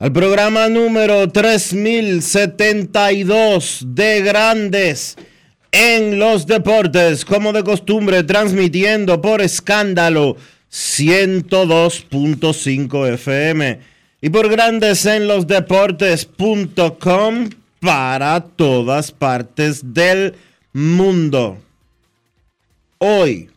al programa número 3072 de Grandes en los Deportes, como de costumbre, transmitiendo por escándalo 102.5 FM y por Grandes en los Deportes.com para todas partes del mundo. Hoy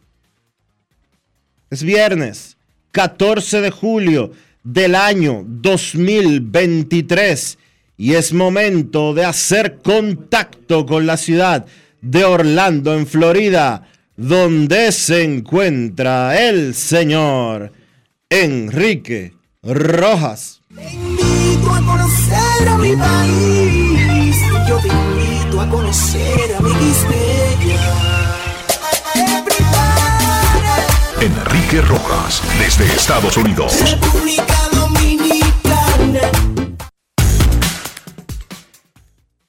es viernes 14 de julio del año 2023 y es momento de hacer contacto con la ciudad de Orlando, en Florida, donde se encuentra el señor Enrique Rojas. Yo te invito a conocer a mi Enrique Rojas, desde Estados Unidos. República Dominicana.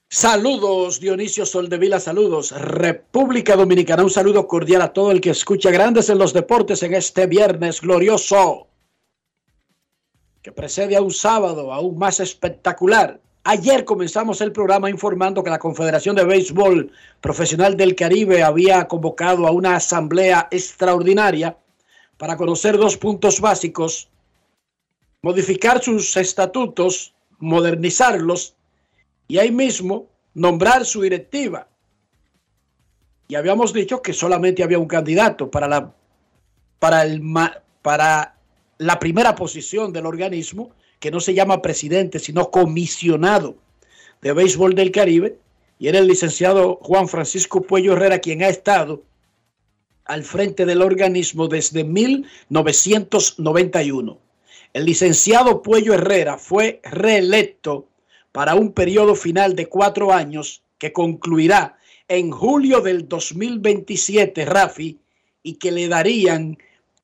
Saludos, Dionisio Soldevila, saludos. República Dominicana, un saludo cordial a todo el que escucha Grandes en los Deportes en este viernes glorioso, que precede a un sábado aún más espectacular. Ayer comenzamos el programa informando que la Confederación de Béisbol Profesional del Caribe había convocado a una asamblea extraordinaria para conocer dos puntos básicos, modificar sus estatutos, modernizarlos y ahí mismo nombrar su directiva. Y habíamos dicho que solamente había un candidato para la, para el, para la primera posición del organismo, que no se llama presidente, sino comisionado de béisbol del Caribe, y era el licenciado Juan Francisco Puello Herrera, quien ha estado al frente del organismo desde 1991. El licenciado Puello Herrera fue reelecto para un periodo final de cuatro años que concluirá en julio del 2027, Rafi, y que le darían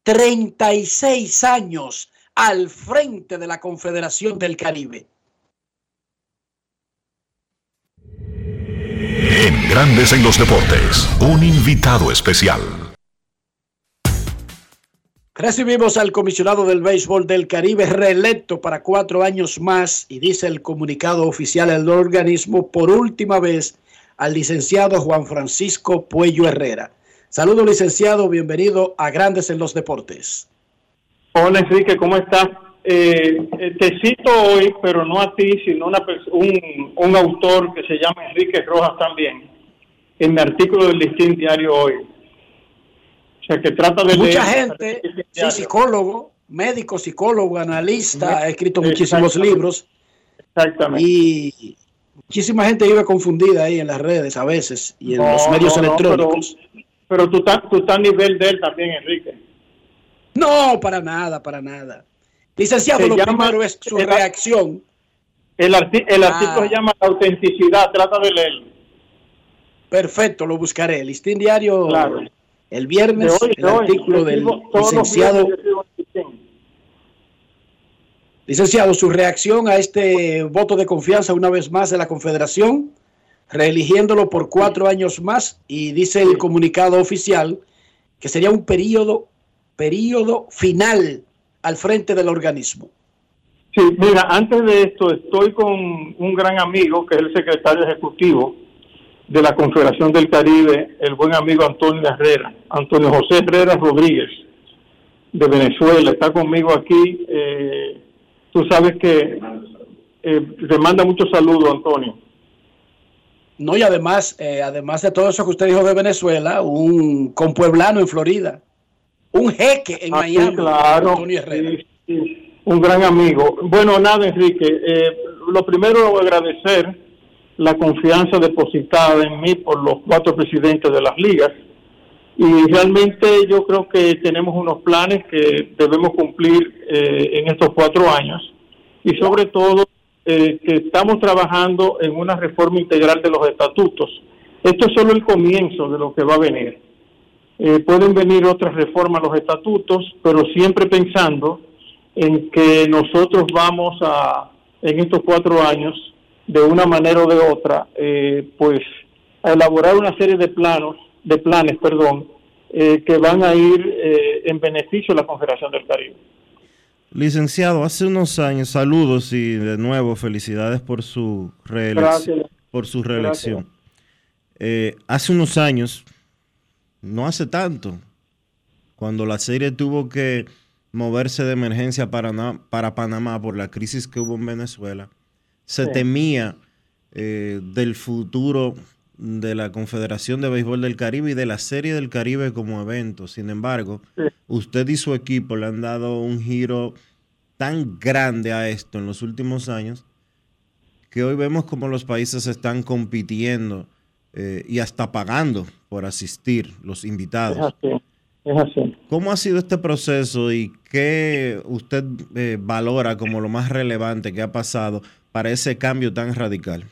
36 años al frente de la Confederación del Caribe. En Grandes en los Deportes, un invitado especial. Recibimos al comisionado del béisbol del Caribe reelecto para cuatro años más y dice el comunicado oficial del organismo por última vez al licenciado Juan Francisco Puello Herrera. Saludos licenciado, bienvenido a Grandes en los Deportes. Hola Enrique, ¿cómo estás? Eh, eh, te cito hoy, pero no a ti, sino una un autor que se llama Enrique Rojas también, en mi artículo del Listín Diario hoy. Sea, que trata de Mucha leer- gente, sí, psicólogo, médico, psicólogo, analista, ha escrito muchísimos Exactamente. libros Exactamente. y muchísima gente vive confundida ahí en las redes a veces y en No, los medios no, no, electrónicos. pero, pero tú estás tú a nivel de él también, Enrique. No, para nada, para nada. Licenciado, Se lo llama- primero es su el- reacción. El, arti- el Ah. artículo se llama La autenticidad, trata de leerlo. Perfecto, lo buscaré. Listín Diario, Claro. El viernes, hoy, el hoy. artículo del licenciado. Licenciado, su reacción a este voto de confianza una vez más de la Confederación, reeligiéndolo por cuatro años más y dice el comunicado oficial que sería un periodo, periodo final al frente del organismo. Sí, mira, antes de esto estoy con un gran amigo que es el secretario ejecutivo de la Confederación del Caribe, el buen amigo Antonio Herrera, Antonio José Herrera Rodríguez, de Venezuela, está conmigo aquí. Eh, tú sabes que eh, te manda muchos saludos, Antonio. No, y además, eh, además de todo eso que usted dijo de Venezuela, un compueblano en Florida, un jeque en ah, Miami, claro, Antonio Herrera. un gran amigo. Bueno, nada, Enrique, eh, lo primero agradecer la confianza depositada en mí por los cuatro presidentes de las ligas. Y realmente yo creo que tenemos unos planes que debemos cumplir eh, en estos cuatro años. Y sobre todo eh, que estamos trabajando en una reforma integral de los estatutos. Esto es solo el comienzo de lo que va a venir. Eh, pueden venir otras reformas a los estatutos, pero siempre pensando en que nosotros vamos a, en estos cuatro años, de una manera o de otra, eh, pues a elaborar una serie de planos, de planes, perdón, eh, que van a ir eh, en beneficio de la Confederación del Caribe. Licenciado, hace unos años, saludos y de nuevo felicidades por su reelección. Por su reelección. hace unos años, no hace tanto, cuando la serie tuvo que moverse de emergencia para, para Panamá por la crisis que hubo en Venezuela, se temía eh, del futuro de la Confederación de Béisbol del Caribe y de la Serie del Caribe como evento. Sin embargo, usted y su equipo le han dado un giro tan grande a esto en los últimos años que hoy vemos como los países están compitiendo eh, y hasta pagando por asistir los invitados. Es así. ¿Cómo ha sido este proceso y qué usted eh, valora como lo más relevante que ha pasado para ese cambio tan radical?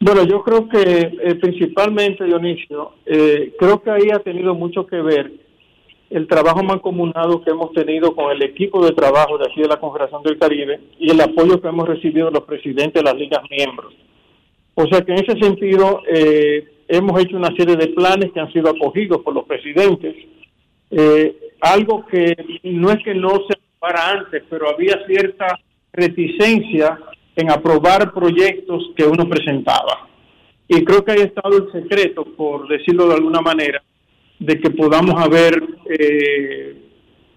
Bueno, yo creo que eh, principalmente, Dionisio, eh, creo que ahí ha tenido mucho que ver el trabajo mancomunado que hemos tenido con el equipo de trabajo de aquí de la Confederación del Caribe y el apoyo que hemos recibido los presidentes de las ligas miembros. O sea que en ese sentido eh, hemos hecho una serie de planes que han sido acogidos por los presidentes, algo que no es que no se para antes, pero había cierta reticencia en aprobar proyectos que uno presentaba. Y creo que ahí ha estado el secreto, por decirlo de alguna manera, de que podamos haber, eh,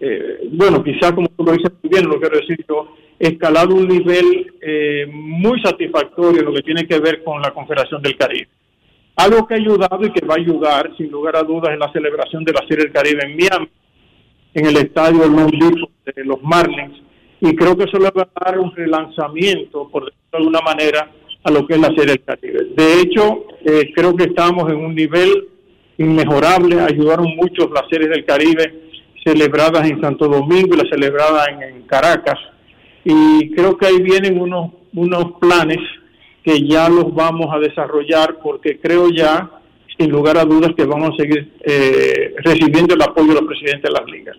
eh, bueno, quizá como tú lo dices muy bien, lo quiero decir yo, escalado un nivel eh, muy satisfactorio en lo que tiene que ver con la Confederación del Caribe. Algo que ha ayudado y que va a ayudar, sin lugar a dudas, es la celebración de la Serie del Caribe en Miami, en el estadio de los Marlins, y creo que eso le va a dar un relanzamiento, por decirlo de alguna manera, a lo que es la Serie del Caribe. De hecho, eh, creo que estamos en un nivel inmejorable, ayudaron mucho las series del Caribe celebradas en Santo Domingo y las celebradas en, Caracas, y creo que ahí vienen unos, unos planes que ya los vamos a desarrollar porque creo ya, sin lugar a dudas, que vamos a seguir eh, recibiendo el apoyo de los presidentes de las ligas.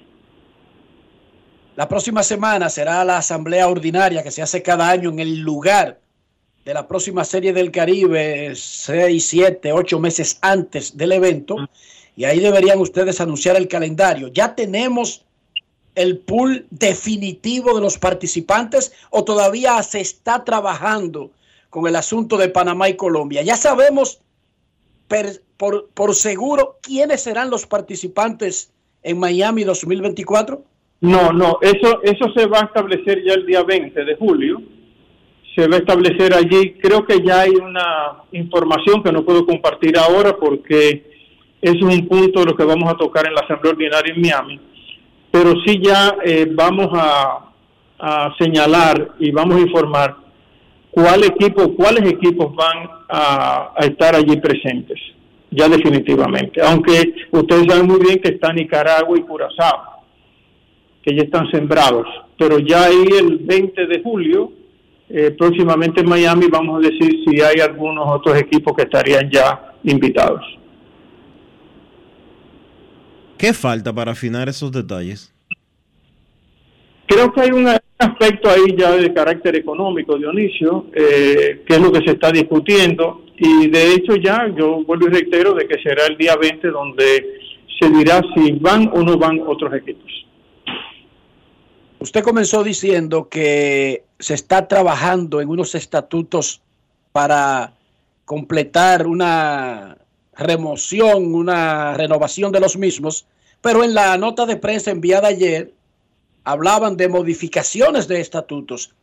La próxima semana será la asamblea ordinaria que se hace cada año en el lugar de la próxima serie del Caribe, seis, siete, ocho meses antes del evento. Y ahí deberían ustedes anunciar el calendario. ¿Ya tenemos el pool definitivo de los participantes o todavía se está trabajando con el asunto de Panamá y Colombia? Ya sabemos por, por seguro quiénes serán los participantes en Miami 2024. No, no, eso, eso se va a establecer ya el día 20 de julio. Se va a establecer allí. Creo que ya hay una información que no puedo compartir ahora porque es un punto de lo que vamos a tocar en la Asamblea Ordinaria en Miami. Pero sí ya eh, vamos a, señalar y vamos a informar cuál equipo, cuáles equipos van a, a estar allí presentes, ya definitivamente. Aunque ustedes saben muy bien que está Nicaragua y Curazao que ya están sembrados. Pero ya ahí el 20 de julio, eh, próximamente en Miami, vamos a decir si hay algunos otros equipos que estarían ya invitados. ¿Qué falta para afinar esos detalles? Creo que hay una aspecto ahí ya de carácter económico, Dionisio, eh, que es lo que se está discutiendo. Y de hecho ya yo vuelvo y reitero de que será el día 20 donde se dirá si van o no van otros equipos. Usted comenzó diciendo que se está trabajando en unos estatutos para completar una remoción, una renovación de los mismos, pero en la nota de prensa enviada ayer hablaban de modificaciones de estatutos.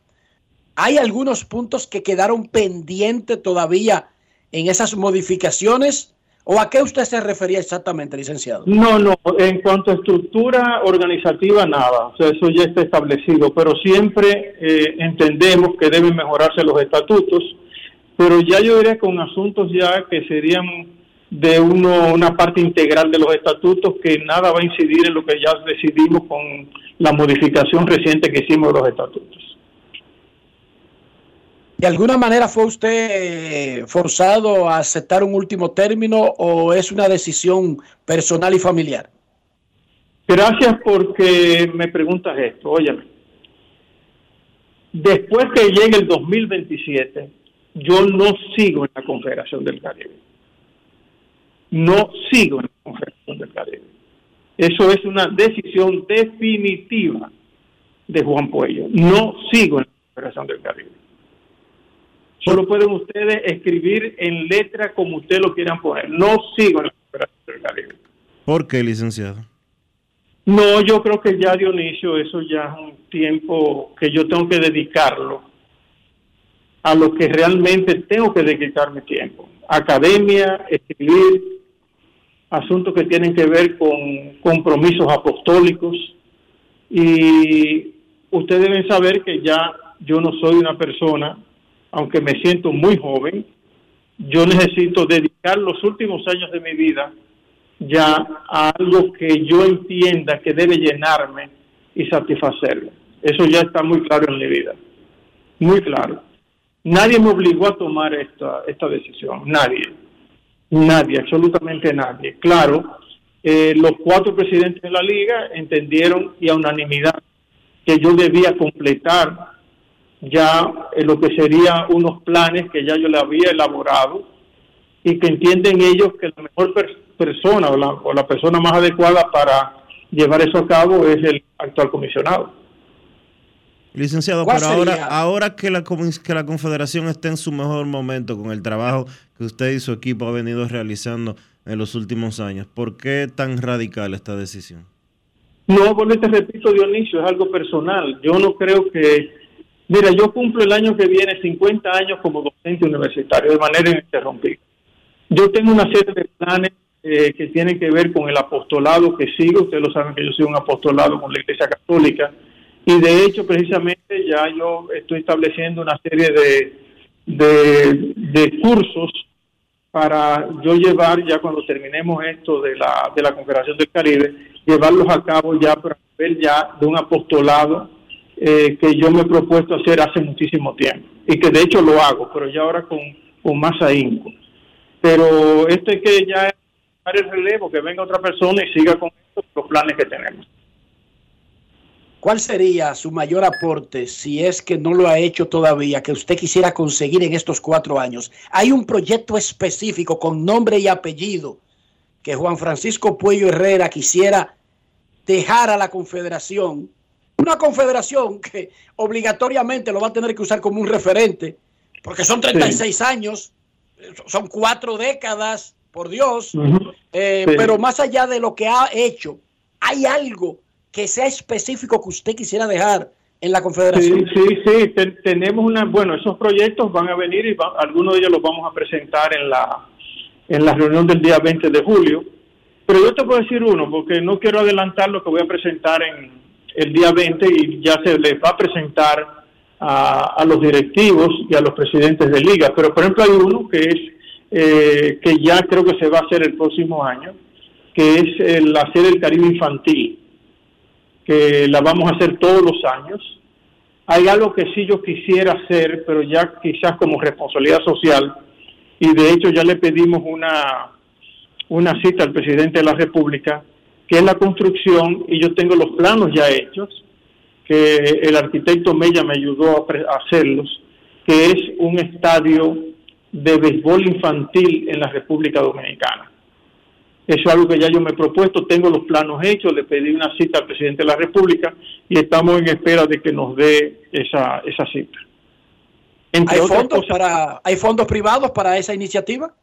¿Hay algunos puntos que quedaron pendientes todavía en esas modificaciones? ¿O a qué usted se refería exactamente, licenciado? No, no, en cuanto a estructura organizativa, nada, o sea, eso ya está establecido, pero siempre eh, entendemos que deben mejorarse los estatutos, pero ya yo diría con asuntos ya que serían de uno, una parte integral de los estatutos, que nada va a incidir en lo que ya decidimos con la modificación reciente que hicimos de los estatutos. ¿De alguna manera fue usted eh, forzado a aceptar un último término o es una decisión personal y familiar? Gracias porque me preguntas esto. Óyeme, después que llegue el 2027, yo no sigo en la Confederación del Caribe. No sigo en la Confederación del Caribe. Eso es una decisión definitiva de Juan Puello. No sigo en la Confederación del Caribe. Solo pueden ustedes escribir en letra como ustedes lo quieran poner. No sigo en la Confederación del Caribe. ¿Por qué, licenciado? No, yo creo que ya Dionisio, eso ya es un tiempo que yo tengo que dedicarlo a lo que realmente tengo que dedicar mi tiempo. Academia, escribir, asuntos que tienen que ver con compromisos apostólicos. Y ustedes deben saber que ya yo no soy una persona aunque me siento muy joven, yo necesito dedicar los últimos años de mi vida ya a algo que yo entienda que debe llenarme y satisfacerme. Eso ya está muy claro en mi vida, muy claro. Nadie me obligó a tomar esta, esta decisión, nadie, nadie, absolutamente nadie. Claro, eh, los cuatro presidentes de la liga entendieron y a unanimidad que yo debía completar ya en lo que serían unos planes que ya yo le había elaborado y que entienden ellos que la mejor persona o la, o la persona más adecuada para llevar eso a cabo es el actual comisionado. Licenciado, pero ahora, ahora que la, que la Confederación está en su mejor momento con el trabajo que usted y su equipo ha venido realizando en los últimos años, ¿por qué tan radical esta decisión? No, porque te repito, Dionisio, es algo personal. Yo no creo que Mira, yo cumplo el año que viene 50 años como docente universitario de manera ininterrumpida. Yo tengo una serie de planes eh, que tienen que ver con el apostolado que sigo. Ustedes lo saben que yo soy un apostolado con la Iglesia Católica. Y de hecho, precisamente, ya yo estoy estableciendo una serie de, de, de cursos para yo llevar, ya cuando terminemos esto de la, de la Confederación del Caribe, llevarlos a cabo ya para ver ya de un apostolado eh, que yo me he propuesto hacer hace muchísimo tiempo y que de hecho lo hago, pero ya ahora con, con más ahínco. Pero esto es que ya el relevo, que venga otra persona y siga con los planes que tenemos. ¿Cuál sería su mayor aporte si es que no lo ha hecho todavía, que usted quisiera conseguir en estos cuatro años? Hay un proyecto específico con nombre y apellido que Juan Francisco Puello Herrera quisiera dejar a la Confederación una confederación que obligatoriamente lo va a tener que usar como un referente, porque son 36 años, son cuatro décadas, por Dios, eh, pero más allá de lo que ha hecho, ¿hay algo que sea específico que usted quisiera dejar en la confederación? Sí, sí, sí, tenemos una, bueno, esos proyectos van a venir y algunos de ellos los vamos a presentar en la, en la reunión del día 20 de julio. Pero yo te puedo decir uno, porque no quiero adelantar lo que voy a presentar en, el día 20 y ya se les va a presentar a, los directivos y a los presidentes de liga. Pero por ejemplo hay uno que es eh, que ya creo que se va a hacer el próximo año, que es el hacer el Caribe infantil, que la vamos a hacer todos los años. Hay algo que sí yo quisiera hacer, pero ya quizás como responsabilidad social, y de hecho ya le pedimos una, una cita al presidente de la República que es la construcción, y yo tengo los planos ya hechos, que el arquitecto Mella me ayudó a, hacerlos, que es un estadio de béisbol infantil en la República Dominicana. Eso es algo que ya yo me he propuesto, tengo los planos hechos, le pedí una cita al presidente de la República y estamos en espera de que nos dé esa, esa cita. ¿Hay, fondos para, ¿Hay fondos privados para esa iniciativa?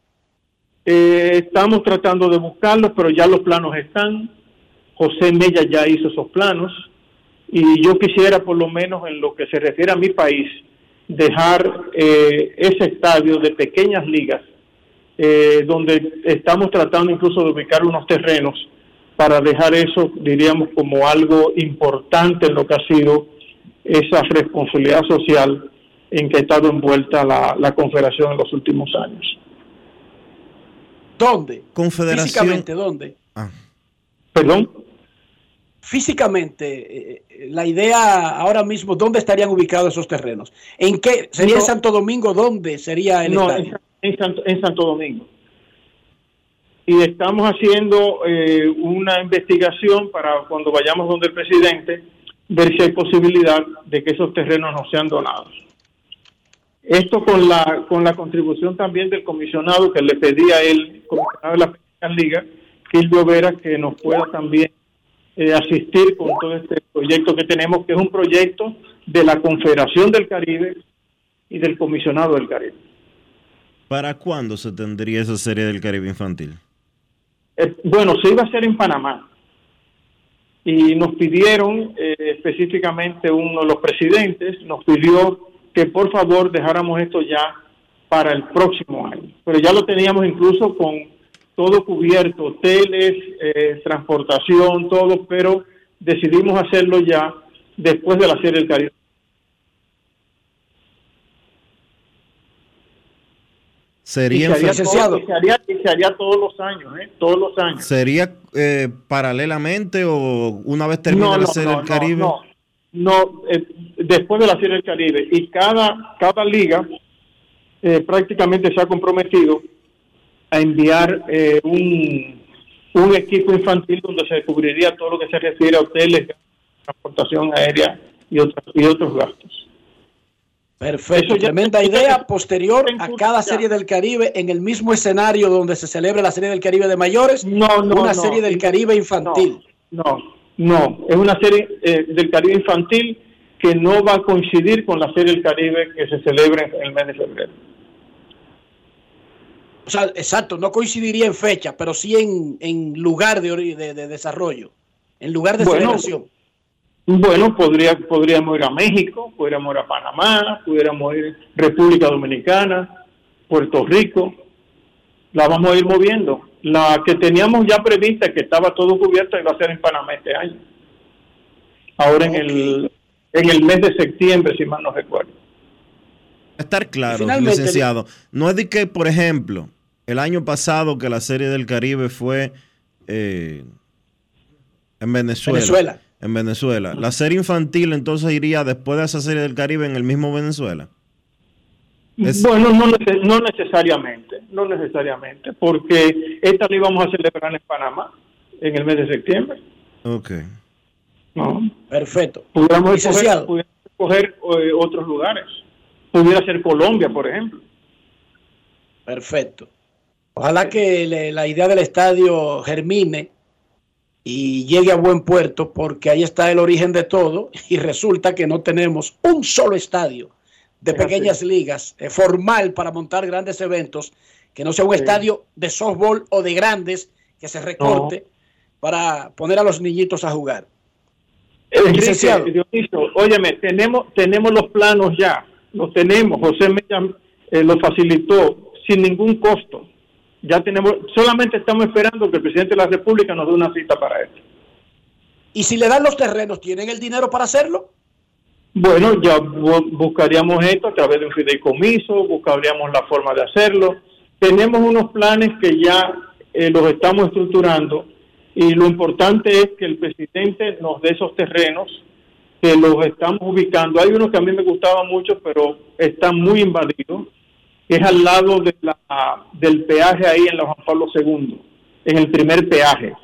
Eh, estamos tratando de buscarlos, pero ya los planos están. José Mella ya hizo esos planos y yo quisiera por lo menos en lo que se refiere a mi país dejar eh, ese estadio de pequeñas ligas eh, donde estamos tratando incluso de ubicar unos terrenos para dejar eso, diríamos, como algo importante en lo que ha sido esa responsabilidad social en que ha estado envuelta la, la Confederación en los últimos años. ¿Dónde? Confederación. Físicamente, ¿dónde? Ah. ¿Perdón? Físicamente, eh, la idea ahora mismo, ¿dónde estarían ubicados esos terrenos? ¿En qué? ¿Sería en Santo Domingo? ¿Dónde sería el no, estadio? En, Santo, en Santo Domingo. Y estamos haciendo eh, una investigación para cuando vayamos donde el presidente, ver si hay posibilidad de que esos terrenos no sean donados. Esto con la con la contribución también del comisionado que le pedía a él, comisionado de la Liga, Liga, Gildo Vera, que nos pueda también eh, asistir con todo este proyecto que tenemos, que es un proyecto de la Confederación del Caribe y del Comisionado del Caribe. ¿Para cuándo se tendría esa serie del Caribe infantil? Eh, bueno, se iba a hacer en Panamá. Y nos pidieron, eh, específicamente uno de los presidentes, nos pidió que por favor dejáramos esto ya para el próximo año. Pero ya lo teníamos incluso con todo cubierto, hoteles, eh, transportación, todo, pero decidimos hacerlo ya después de la Serie del Caribe. Sería, y se, haría, se, haría, todos los años, ¿eh? Todos los años. ¿Sería eh, paralelamente o una vez termine la Serie del Caribe? No, eh, después de la Serie del Caribe. Y cada, cada liga eh, prácticamente se ha comprometido a enviar eh, un, un equipo infantil donde se cubriría todo lo que se refiere a hoteles, transportación aérea y otros, y otros gastos. Perfecto, tremenda idea. Posterior a cada serie del Caribe, en el mismo escenario donde se celebra la serie del Caribe de mayores, no, no, una serie del Caribe infantil. no, no, es una serie eh, del Caribe infantil que no va a coincidir con la serie del Caribe que se celebra en el mes de febrero. O sea, exacto, no coincidiría en fecha, pero sí en, en lugar de, de, desarrollo, en lugar de celebración. Bueno, podría, podríamos ir a México, podríamos ir a Panamá, pudiéramos ir a República Dominicana, Puerto Rico, la vamos a ir moviendo. La que teníamos ya prevista, que estaba todo cubierto, iba a ser en Panamá este año. Ahora en, el, en el mes de septiembre, si mal no recuerdo. Estar claro, licenciado. No es de que, por ejemplo, el año pasado que la Serie del Caribe fue eh, en Venezuela. Venezuela. En Venezuela. ¿La serie infantil entonces iría después de esa Serie del Caribe en el mismo Venezuela? Bueno, no, no, necesariamente, no necesariamente, porque esta la íbamos a celebrar en Panamá en el mes de septiembre. Ok. No. Perfecto. Pudiéramos escoger, eh, otros lugares. Pudiera ser Colombia, por ejemplo. Perfecto. Ojalá que la idea del estadio germine y llegue a buen puerto, porque ahí está el origen de todo y resulta que no tenemos un solo estadio de pequeñas ligas, eh, formal para montar grandes eventos, que no sea un estadio de softball o de grandes que se recorte para poner a los niñitos a jugar. Enrique, óyeme, tenemos, tenemos los planos ya, los tenemos, José Mella eh, los facilitó sin ningún costo. Ya tenemos, solamente estamos esperando que el presidente de la República nos dé una cita para esto. ¿Y si le dan los terrenos, tienen el dinero para hacerlo? Bueno, ya buscaríamos esto a través de un fideicomiso, buscaríamos la forma de hacerlo. Tenemos unos planes que ya eh, los estamos estructurando y lo importante es que el presidente nos dé esos terrenos, que los estamos ubicando. Hay unos que a mí me gustaban mucho, pero están muy invadidos, que es al lado de la, del peaje ahí en la Juan Pablo II, en el primer peaje.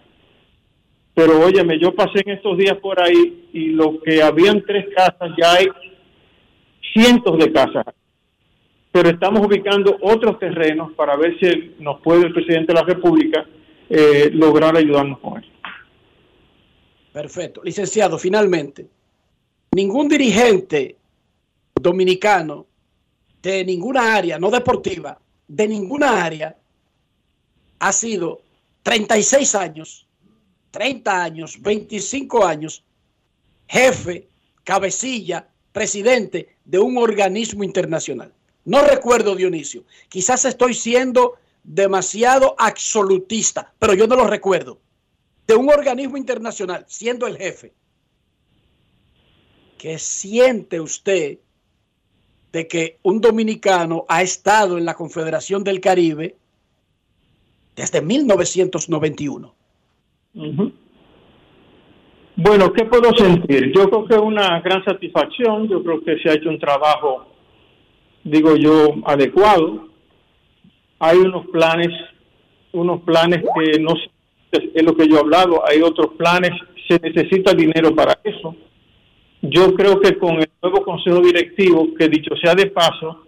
Pero óyeme, yo pasé en estos días por ahí y lo que habían tres casas, ya hay cientos de casas. Pero estamos ubicando otros terrenos para ver si nos puede el presidente de la República eh, lograr ayudarnos con eso. Perfecto. Licenciado, finalmente, ningún dirigente dominicano de ninguna área, no deportiva, de ninguna área, ha sido 36 años, 30 años, 25 años, jefe, cabecilla, presidente de un organismo internacional. No recuerdo, Dionisio. Quizás estoy siendo demasiado absolutista, pero yo no lo recuerdo. De un organismo internacional, siendo el jefe. ¿Qué siente usted de que un dominicano ha estado en la Confederación del Caribe desde 1991. Bueno, ¿qué puedo sentir? Yo creo que es una gran satisfacción, yo creo que se ha hecho un trabajo, digo yo, adecuado. Hay unos planes, unos planes que no es lo que yo he hablado, hay otros planes, se necesita dinero para eso. Yo creo que con el nuevo consejo directivo, que dicho sea de paso,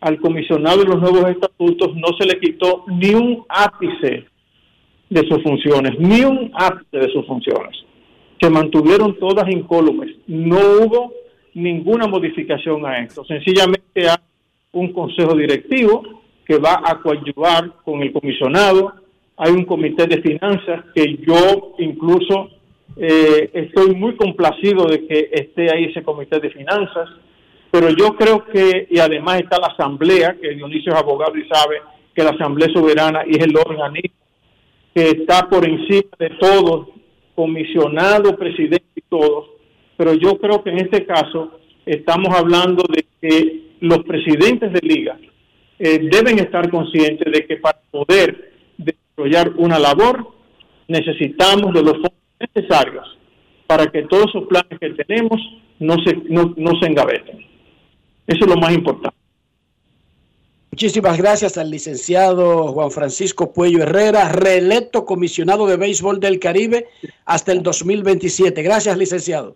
al comisionado de los nuevos estatutos no se le quitó ni un ápice de sus funciones, ni un ápice de sus funciones. Se mantuvieron todas incólumes. No hubo ninguna modificación a esto. Sencillamente hay un consejo directivo que va a coadyuvar con el comisionado. Hay un comité de finanzas que yo incluso eh, estoy muy complacido de que esté ahí ese comité de finanzas pero yo creo que, y además está la Asamblea, que Dionisio es abogado y sabe que la Asamblea Soberana es el organismo que está por encima de todos, comisionado, presidente y todos, pero yo creo que en este caso estamos hablando de que los presidentes de liga eh, deben estar conscientes de que para poder desarrollar una labor necesitamos de los fondos necesarios para que todos esos planes que tenemos no se, no, no se engaveten. Eso es lo más importante. Muchísimas gracias al licenciado Juan Francisco Puello Herrera, reelecto comisionado de béisbol del Caribe hasta el 2027. Gracias, licenciado.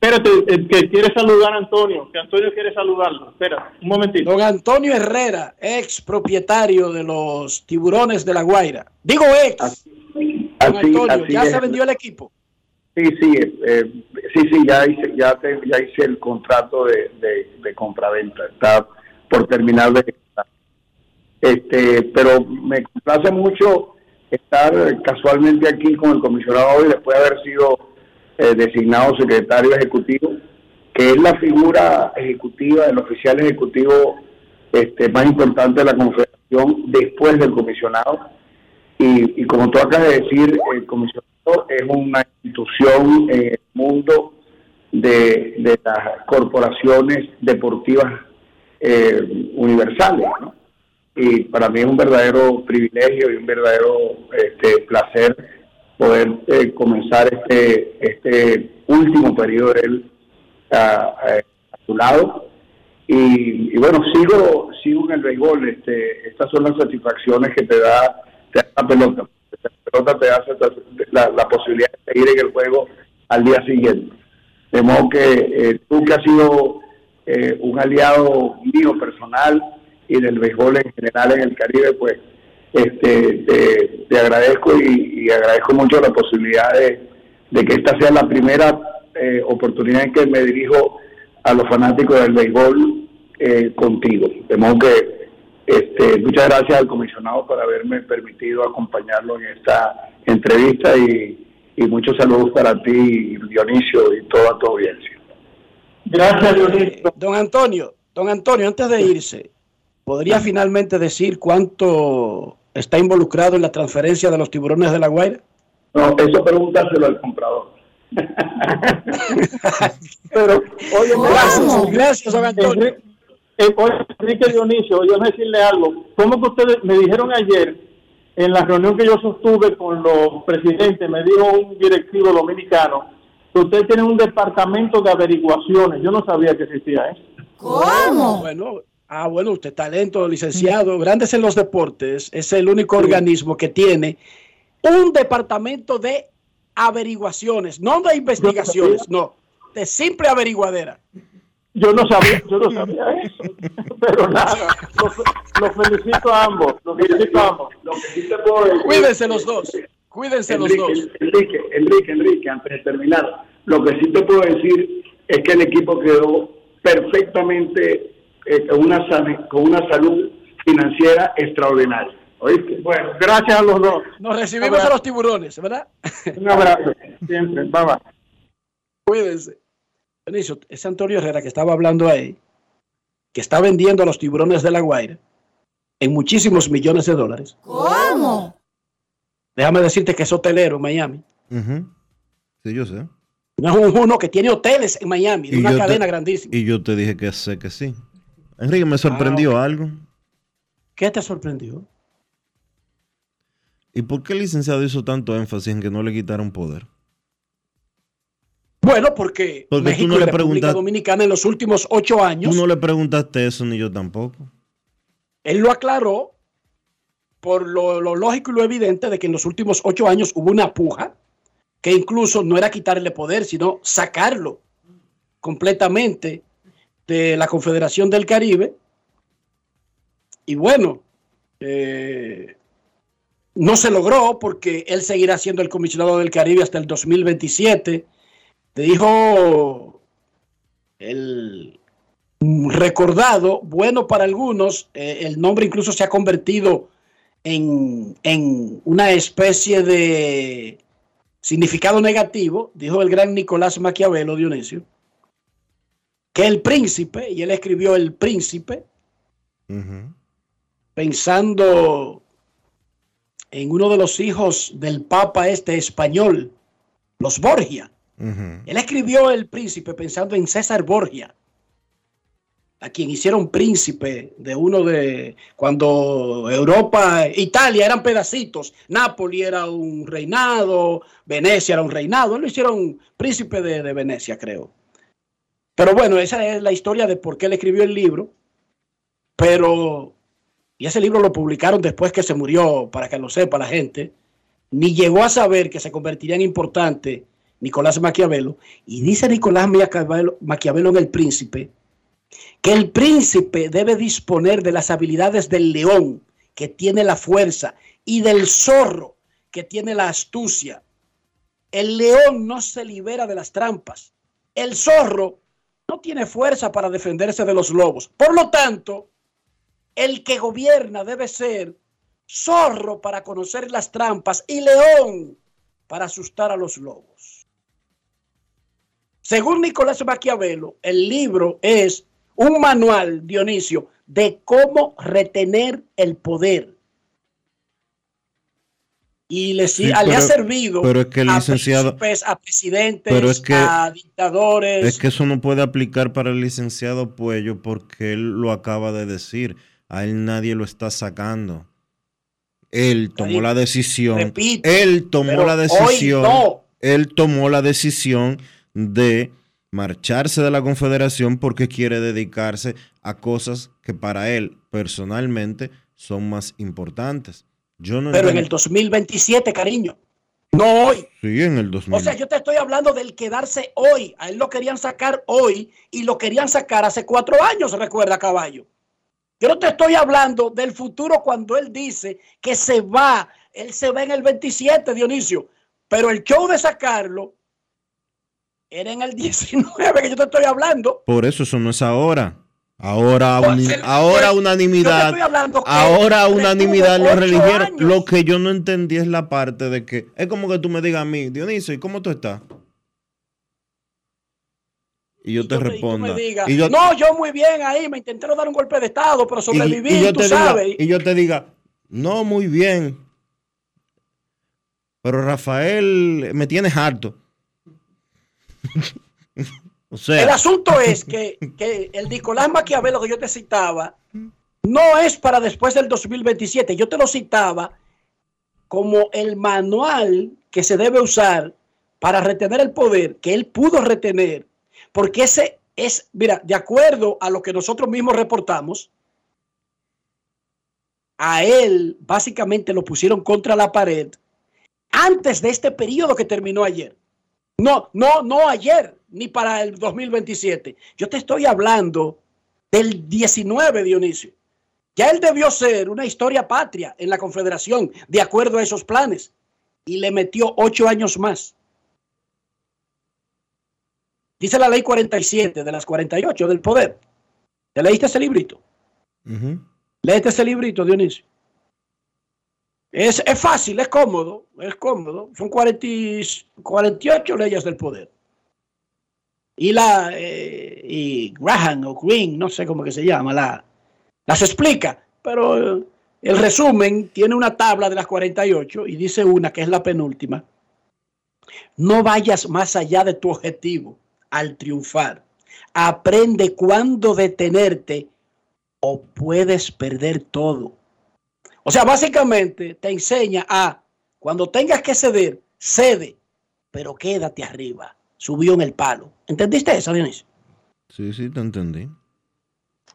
Espérate, que quiere saludar a Antonio, que Antonio quiere saludarlo. Espera, un momentito. Don Antonio Herrera, ex propietario de los tiburones de La Guaira. Digo ex. Don Antonio, ¿ya se vendió el equipo? Sí, sí, eh, sí, sí, ya hice, ya, ya hice el contrato de, de, de compraventa, está por terminar de este, pero me complace mucho estar casualmente aquí con el comisionado hoy después de haber sido eh, designado secretario ejecutivo, que es la figura ejecutiva, el oficial ejecutivo este, más importante de la Confederación después del comisionado. Y, y como tú acabas de decir, el comisionado es una institución en el mundo de, las corporaciones deportivas eh, universales, Y para mí es un verdadero privilegio y un verdadero este, placer poder eh, comenzar este este último periodo de él a, su lado. Y, bueno, sigo sigo en el béisbol. Este, estas son las satisfacciones que te da, te da la pelota la pelota te hace la, posibilidad de seguir en el juego al día siguiente. De modo que eh, tú que has sido eh, un aliado mío personal y del béisbol en general en el Caribe, pues este, te, agradezco y, agradezco mucho la posibilidad de, que esta sea la primera eh, oportunidad en que me dirijo a los fanáticos del béisbol contigo. De modo que este, muchas gracias al comisionado por haberme permitido acompañarlo en esta entrevista y, muchos saludos para ti, Dionisio, y toda tu audiencia. Gracias, Dionisio. Don Antonio, don Antonio, antes de irse, ¿podría finalmente decir cuánto está involucrado en la transferencia de los tiburones de la Guaira? No, eso pregúntaselo al comprador. Pero, oye, gracias, gracias, don Antonio. Eh, oye, Enrique Dionisio, yo a decirle algo. ¿Cómo que ustedes me dijeron ayer, en la reunión que yo sostuve con los presidentes, me dijo un directivo dominicano, que ustedes tienen un departamento de averiguaciones. Yo no sabía que existía eso. ¿Cómo? Bueno, ah, bueno, usted talento, licenciado, Grandes en los Deportes, es el único organismo que tiene un departamento de averiguaciones, no de investigaciones, no, de simple averiguadera. Yo no sabía, yo no sabía eso, pero nada, los, felicito a ambos, los felicito a ambos. Lo que sí te puedo decir, Cuídense los dos, cuídense los dos. Enrique, Enrique, Enrique, antes de terminar, lo que sí te puedo decir es que el equipo quedó perfectamente eh, con, una, con una salud financiera extraordinaria. ¿Oíste? Bueno, gracias a los dos. Nos recibimos a los tiburones, ¿verdad? Un abrazo, siempre, bye bye. Cuídense. Benicio, ese Antonio Herrera que estaba hablando ahí, que está vendiendo a los tiburones de la Guaira en muchísimos millones de dólares. ¿Cómo? Déjame decirte que es hotelero en Miami. Sí, yo sé. No es un uno que tiene hoteles en Miami, de una cadena grandísima. Y yo te dije que sé que sí. Enrique, me sorprendió Ah, algo. ¿Qué te sorprendió? ¿Y por qué el licenciado hizo tanto énfasis en que no le quitaron poder? Bueno, porque, Porque tú México no y le República Dominicana en los últimos ocho años, Tú no le preguntaste eso ni yo tampoco. él lo aclaró por lo, lo lógico y lo evidente de que en los últimos ocho años hubo una puja que incluso no era quitarle poder, sino sacarlo completamente de la Confederación del Caribe. Y bueno, eh, no se logró porque él seguirá siendo el comisionado del Caribe hasta el 2027. Dijo el recordado, bueno para algunos, eh, el nombre incluso se ha convertido en, en una especie de significado negativo, dijo el gran Nicolás Maquiavelo Dionisio, que el príncipe, y él escribió el príncipe, pensando en uno de los hijos del Papa este español, los Borgia. Él escribió El Príncipe pensando en César Borgia, a quien hicieron príncipe de uno de cuando Europa, Italia eran pedacitos, Nápoli era un reinado, Venecia era un reinado, él lo hicieron príncipe de, de Venecia, creo. Pero bueno, esa es la historia de por qué él escribió el libro, pero, y ese libro lo publicaron después que se murió, para que lo sepa la gente, ni llegó a saber que se convertiría en importante Nicolás Maquiavelo, y dice Nicolás Maquiavelo, Maquiavelo en El Príncipe, que el príncipe debe disponer de las habilidades del león, que tiene la fuerza, y del zorro, que tiene la astucia. El león no se libera de las trampas. El zorro no tiene fuerza para defenderse de los lobos. Por lo tanto, el que gobierna debe ser zorro para conocer las trampas y león para asustar a los lobos. Según Nicolás Maquiavelo, el libro es un manual, Dionisio, de cómo retener el poder. Y le, Sí, le ha servido pero es que el a licenciado- príncipes, a presidentes, pero es que- a dictadores. Es que eso no puede aplicar para el licenciado Puello porque él lo acaba de decir. A él nadie lo está sacando. Él tomó la decisión. repito, él tomó la hoy decisión. no. Él tomó la decisión de marcharse de la confederación porque quiere dedicarse a cosas que para él personalmente son más importantes. Yo no pero en el 2027, cariño. No hoy. Sí, en el 2000. O sea, yo te estoy hablando del quedarse hoy. A él lo querían sacar hoy y lo querían sacar hace cuatro años, recuerda, caballo. Yo no te estoy hablando del futuro cuando él dice que se va. Él se va en el 27, Dionisio. Pero el show de sacarlo era en el 19 que yo te estoy hablando. Por eso eso no es ahora. Ahora, el- ahora pues, unanimidad. Ahora unanimidad los años. Lo que yo no entendí es la parte de que es como que tú me digas a mí, Dionisio, ¿y cómo tú estás? Y yo Y te yo y yo, no, yo muy bien ahí, me intentaron dar un golpe de estado, pero sobreviví, y yo tú diga, sabes. y yo te diga, no, muy bien. Pero Rafael, me tienes harto. o sea, El asunto es que, que el Nicolás Maquiavelo que yo te citaba no es para después del 2027. Yo te lo citaba como el manual que se debe usar para retener el poder que él pudo retener, porque ese es, mira, de acuerdo a lo que nosotros mismos reportamos, a él básicamente lo pusieron contra la pared antes de este periodo que terminó ayer. No, no, no ayer, ni para el 2027. Yo te estoy hablando del 19, Dionisio. Ya él debió ser una historia patria en la Confederación, de acuerdo a esos planes, y le metió ocho años más. Dice la ley 47 de las 48 del poder. ¿Te leíste ese librito? Ujú. Léete ese librito, Dionisio. Es, es fácil, es cómodo, es cómodo. Son 40 y- 48 leyes del poder. Y la eh, y Graham o Green, no sé cómo que se llama, la, las explica, pero eh, el resumen tiene una tabla de las 48 y dice una que es la penúltima. No vayas más allá de tu objetivo al triunfar. Aprende cuándo detenerte o puedes perder todo. O sea, básicamente te enseña a cuando tengas que ceder, cede, pero quédate arriba. Subió en el palo. ¿Entendiste eso, Dionisio? Sí, sí, te entendí.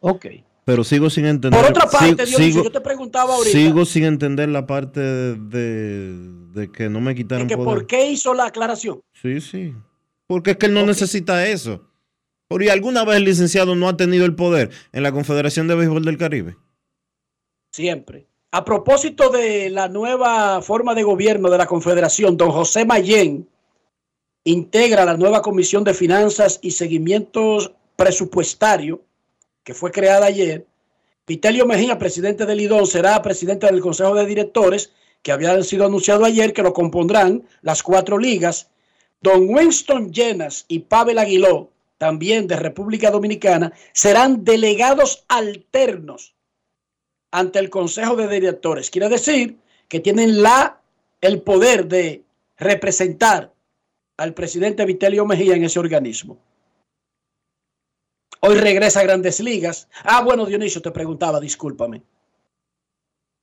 Ok. Pero sigo sin entender. Por otra parte, sigo- Dionisio, yo te preguntaba ahorita Sigo sin entender la parte de, que no me de quitaron que poder. por qué hizo la aclaración. Sí, sí. Porque es que él no necesita eso. Porque alguna vez el licenciado no ha tenido el poder en la Confederación de Béisbol del Caribe. Siempre. A propósito de la nueva forma de gobierno de la Confederación, don José Mayén integra la nueva Comisión de Finanzas y Seguimientos Presupuestario que fue creada ayer. Vitelio Mejía, presidente del IDON, será presidente del Consejo de Directores, que había sido anunciado ayer, que lo compondrán las cuatro ligas. Don Winston Llenas y Pavel Aguiló, también de República Dominicana, serán delegados alternos ante el Consejo de Directores. Quiere decir que tienen la, el poder de representar al presidente Vitelio Mejía en ese organismo. Hoy regresa a Grandes Ligas. Ah, bueno, Dionisio, te preguntaba, discúlpame.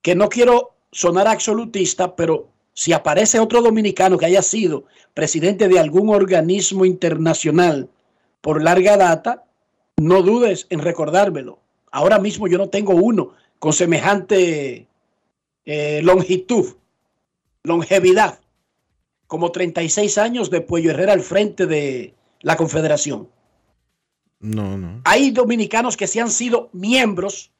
Que no quiero sonar absolutista, pero si aparece otro dominicano que haya sido presidente de algún organismo internacional por larga data, no dudes en recordármelo. Ahora mismo yo no tengo uno con semejante eh, longitud, longevidad, como 36 años de Puello Herrera al frente de la Confederación. No, no. Hay dominicanos que sí han sido miembros,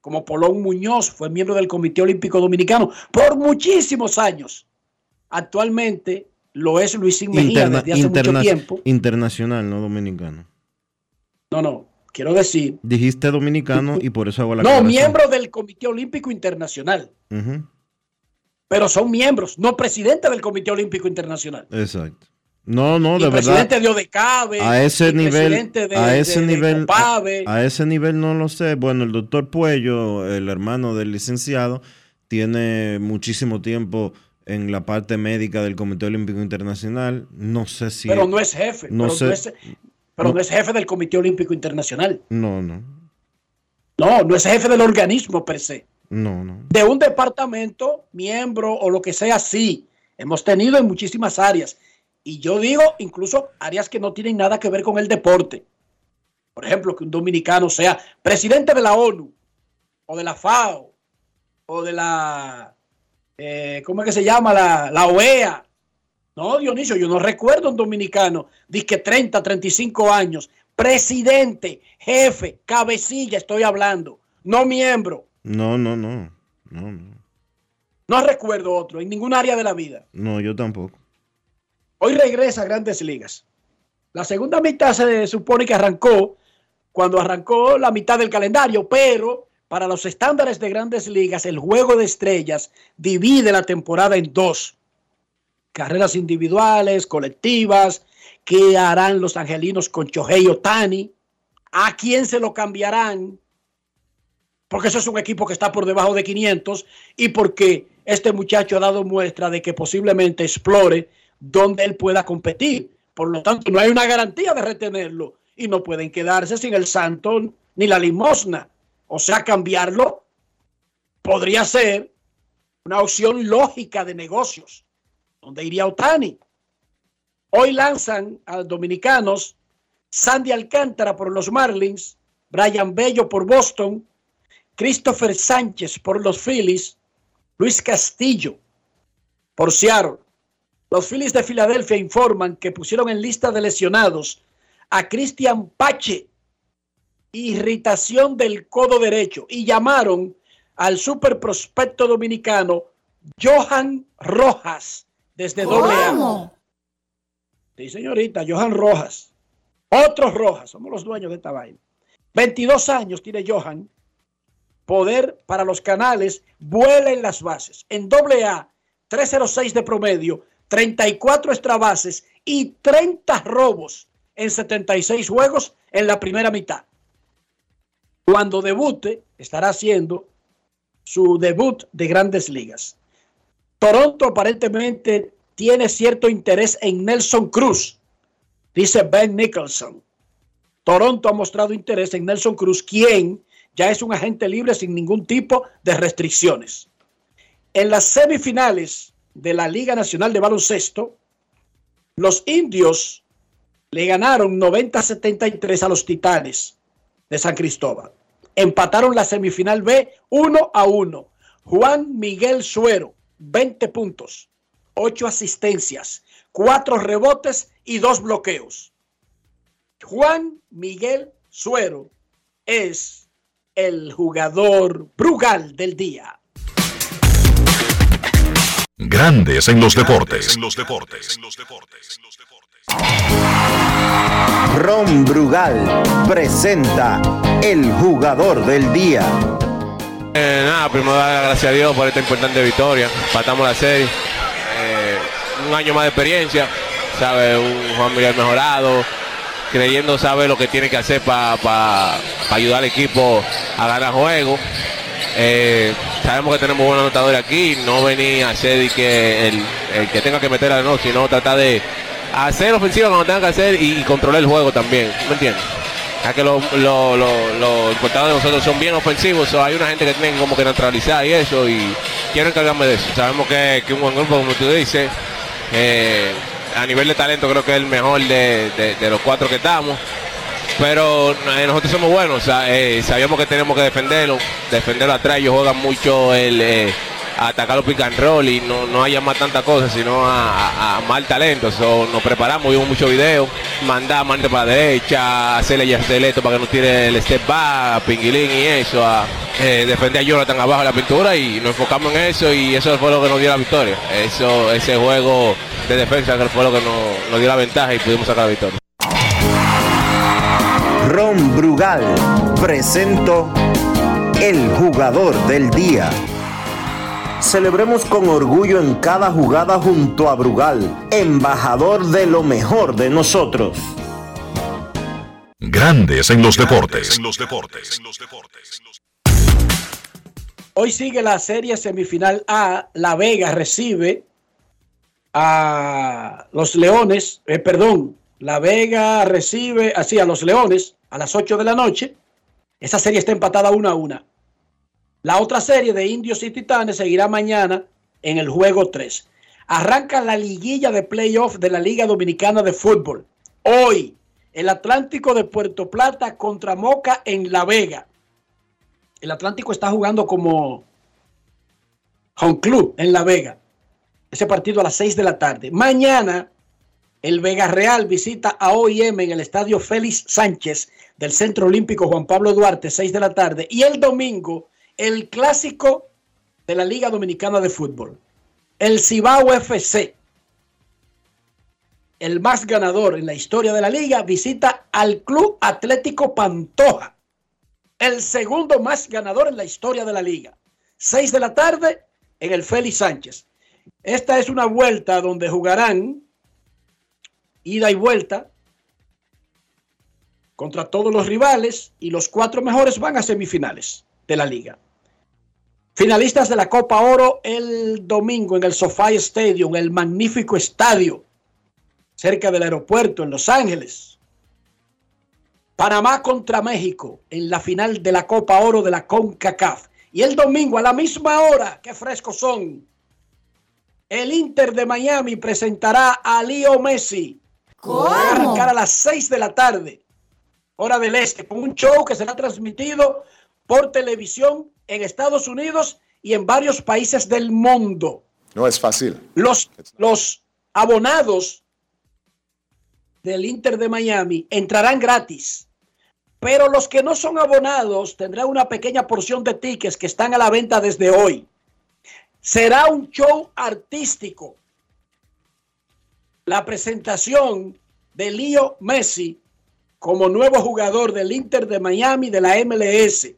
como Polón Muñoz, fue miembro del Comité Olímpico Dominicano por muchísimos años. Actualmente lo es Luisín Mejía Interna- desde hace mucho tiempo. Internacional, no dominicano. No, no, quiero decir. Dijiste dominicano y por eso hago la No, miembro del Comité Olímpico Internacional. Ujú, Pero son miembros, no presidente del Comité Olímpico Internacional. Exacto. No, no, de presidente verdad. de Odecabe, A ese ni nivel, presidente de, a ese de- nivel, a, ese nivel no lo sé. Bueno, el doctor Puello, el hermano del licenciado, tiene muchísimo tiempo en la parte médica del Comité Olímpico Internacional. No sé si. pero no es jefe. no pero sé- no es, pero no- no es jefe del Comité Olímpico Internacional. No, no, No, no es jefe del organismo per se. No, no. De un departamento, miembro o lo que sea, sí. Hemos tenido en muchísimas áreas. Y yo digo, incluso áreas que no tienen nada que ver con el deporte. Por ejemplo, que un dominicano sea presidente de la ONU, o de la FAO, o de la, eh, ¿cómo es que se llama? La, la OEA. No, Dionisio, yo no recuerdo un dominicano, que 30, 35 años, presidente, jefe, cabecilla, estoy hablando, no miembro. No, no, no. No, no. No recuerdo otro en ningún área de la vida. No, yo tampoco. Hoy regresa a Grandes Ligas. La segunda mitad se supone que arrancó cuando arrancó la mitad del calendario, pero para los estándares de Grandes Ligas, el juego de estrellas divide la temporada en dos. Carreras individuales, colectivas, ¿qué harán los angelinos con Chohei Otani? ¿A quién se lo cambiarán? Porque eso es un equipo que está por debajo de 500 y porque este muchacho ha dado muestra de que posiblemente explore donde él pueda competir. Por lo tanto, no hay una garantía de retenerlo y no pueden quedarse sin el santo ni la limosna. O sea, cambiarlo podría ser una opción lógica de negocios. ¿Dónde iría Otani? Hoy lanzan a dominicanos Sandy Alcántara por los Marlins, Brian Bello por Boston, Christopher Sánchez por los Phillies, Luis Castillo por Seattle. Los Phillies de Filadelfia informan que pusieron en lista de lesionados a Cristian Pache, irritación del codo derecho, y llamaron al super prospecto dominicano Johan Rojas desde doble. Sí, señorita, Johan Rojas. Otros Rojas, somos los dueños de esta vaina. 22 años tiene Johan. Poder para los canales, vuela en las bases. En doble A, 306 de promedio, 34 extrabases y 30 robos en 76 juegos en la primera mitad. Cuando debute, estará haciendo su debut de grandes ligas. Toronto aparentemente tiene cierto interés en Nelson Cruz, dice Ben Nicholson. Toronto ha mostrado interés en Nelson Cruz, quien ya es un agente libre sin ningún tipo de restricciones. En las semifinales de la Liga Nacional de Baloncesto, los indios le ganaron 90-73 a los Titanes de San Cristóbal. Empataron la semifinal B 1 a 1. Juan Miguel Suero, 20 puntos, 8 asistencias, 4 rebotes y 2 bloqueos. Juan Miguel Suero es el jugador Brugal del día. Grandes en los deportes. En los deportes. Ron Brugal presenta el jugador del día. Eh, nada, primero dar gracias a Dios por esta importante victoria. Patamos la serie. Eh, un año más de experiencia, sabe, un Juan Miguel mejorado, creyendo sabe lo que tiene que hacer para ayudar al equipo a ganar juegos. Eh, sabemos que tenemos buenos anotadores aquí, no venir a hacer que el, que tenga que meter a noche, sino tratar de hacer ofensiva cuando tenga que hacer y, controlar el juego también, ¿me entiendes? Ya que los lo, lo, importados de nosotros son bien ofensivos, hay una gente que tiene como que neutralizar y eso, y quiero encargarme de eso. Sabemos que, que un buen grupo, como tú dices, eh, a nivel de talento creo que es el mejor de, los cuatro que estamos. Pero eh, nosotros somos buenos, eh, sabíamos que tenemos que defenderlo, defenderlo atrás, ellos juegan mucho el atacar los pick and roll y no, no haya más tanta cosa, sino a, mal talento. nos preparamos, vimos muchos videos, mandar mano para la derecha, hacerle ya esto para que nos tire el step back, pinguilín y eso, eh, defender a Jonathan abajo de la pintura y nos enfocamos en eso y eso fue lo que nos dio la victoria. Eso, ese juego de defensa que fue lo que nos, nos dio la ventaja y pudimos sacar la victoria. Ron Brugal presento el jugador del día. Celebremos con orgullo en cada jugada junto a Brugal, embajador de lo mejor de nosotros. Grandes en los deportes. Hoy sigue la serie semifinal A. La Vega recibe a los Leones, eh, perdón, La Vega recibe así a los Leones a las 8 de la noche. Esa serie está empatada una a una. La otra serie de Indios y Titanes seguirá mañana en el juego 3. Arranca la liguilla de playoff de la Liga Dominicana de Fútbol. Hoy, el Atlántico de Puerto Plata contra Moca en La Vega. El Atlántico está jugando como home club en La Vega. Ese partido a las 6 de la tarde. Mañana, el Vega Real visita a OIM en el estadio Félix Sánchez del Centro Olímpico Juan Pablo Duarte, 6 de la tarde. Y el domingo, el clásico de la Liga Dominicana de Fútbol, el Cibao FC, el más ganador en la historia de la liga, visita al Club Atlético Pantoja, el segundo más ganador en la historia de la liga. Seis de la tarde en el Félix Sánchez. Esta es una vuelta donde jugarán ida y vuelta contra todos los rivales y los cuatro mejores van a semifinales de la liga. Finalistas de la Copa Oro el domingo en el SoFi Stadium, el magnífico estadio cerca del aeropuerto en Los Ángeles. Panamá contra México en la final de la Copa Oro de la CONCACAF. Y el domingo a la misma hora, qué frescos son. El Inter de Miami presentará a Leo Messi. ¿Cómo? a arrancar a las 6 de la tarde, hora del este, con un show que será transmitido por televisión en Estados Unidos y en varios países del mundo. No es fácil. Los, los abonados del Inter de Miami entrarán gratis. Pero los que no son abonados tendrán una pequeña porción de tickets que están a la venta desde hoy. Será un show artístico. La presentación de Leo Messi como nuevo jugador del Inter de Miami de la MLS.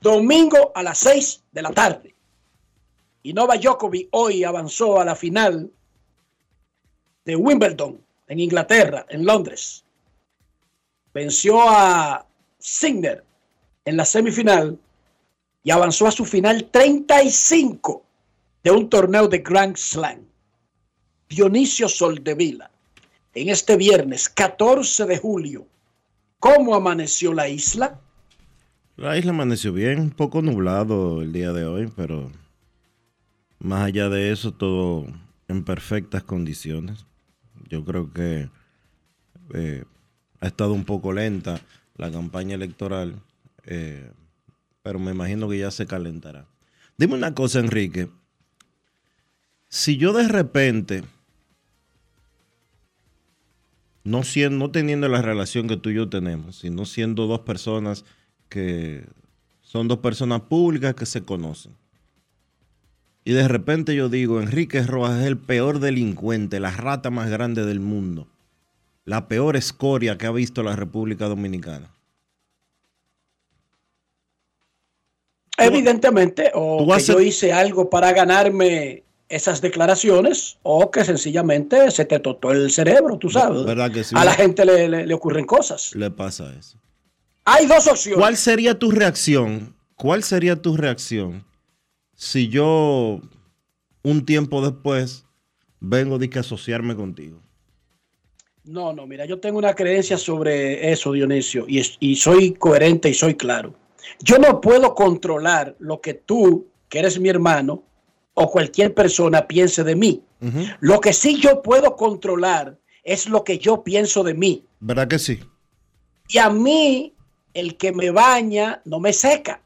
Domingo a las 6 de la tarde. Y Nova Djokovic hoy avanzó a la final de Wimbledon en Inglaterra, en Londres. Venció a Signer en la semifinal y avanzó a su final 35 de un torneo de Grand Slam. Dionisio Soldevila, en este viernes 14 de julio, ¿cómo amaneció la isla? La isla amaneció bien, un poco nublado el día de hoy, pero más allá de eso, todo en perfectas condiciones. Yo creo que eh, ha estado un poco lenta la campaña electoral, eh, pero me imagino que ya se calentará. Dime una cosa, Enrique. Si yo de repente, no, siendo, no teniendo la relación que tú y yo tenemos, sino siendo dos personas que son dos personas públicas que se conocen, y de repente yo digo, Enrique Rojas es el peor delincuente, la rata más grande del mundo, la peor escoria que ha visto la República Dominicana. Evidentemente, o que yo hice algo para ganarme esas declaraciones, o que sencillamente se te totó el cerebro, tú sabes. ¿Verdad que sí? A la gente le, le- le ocurren cosas. Le pasa eso. Hay dos opciones. ¿Cuál sería tu reacción? ¿Cuál sería tu reacción si yo un tiempo después vengo de que asociarme contigo? No, no, mira, yo tengo una creencia sobre eso, Dionisio, y, y soy coherente y soy claro. Yo no puedo controlar lo que tú, que eres mi hermano, o cualquier persona piense de mí. Lo que sí yo puedo controlar es lo que yo pienso de mí. ¿Verdad que sí? Y a mí, el que me baña no me seca.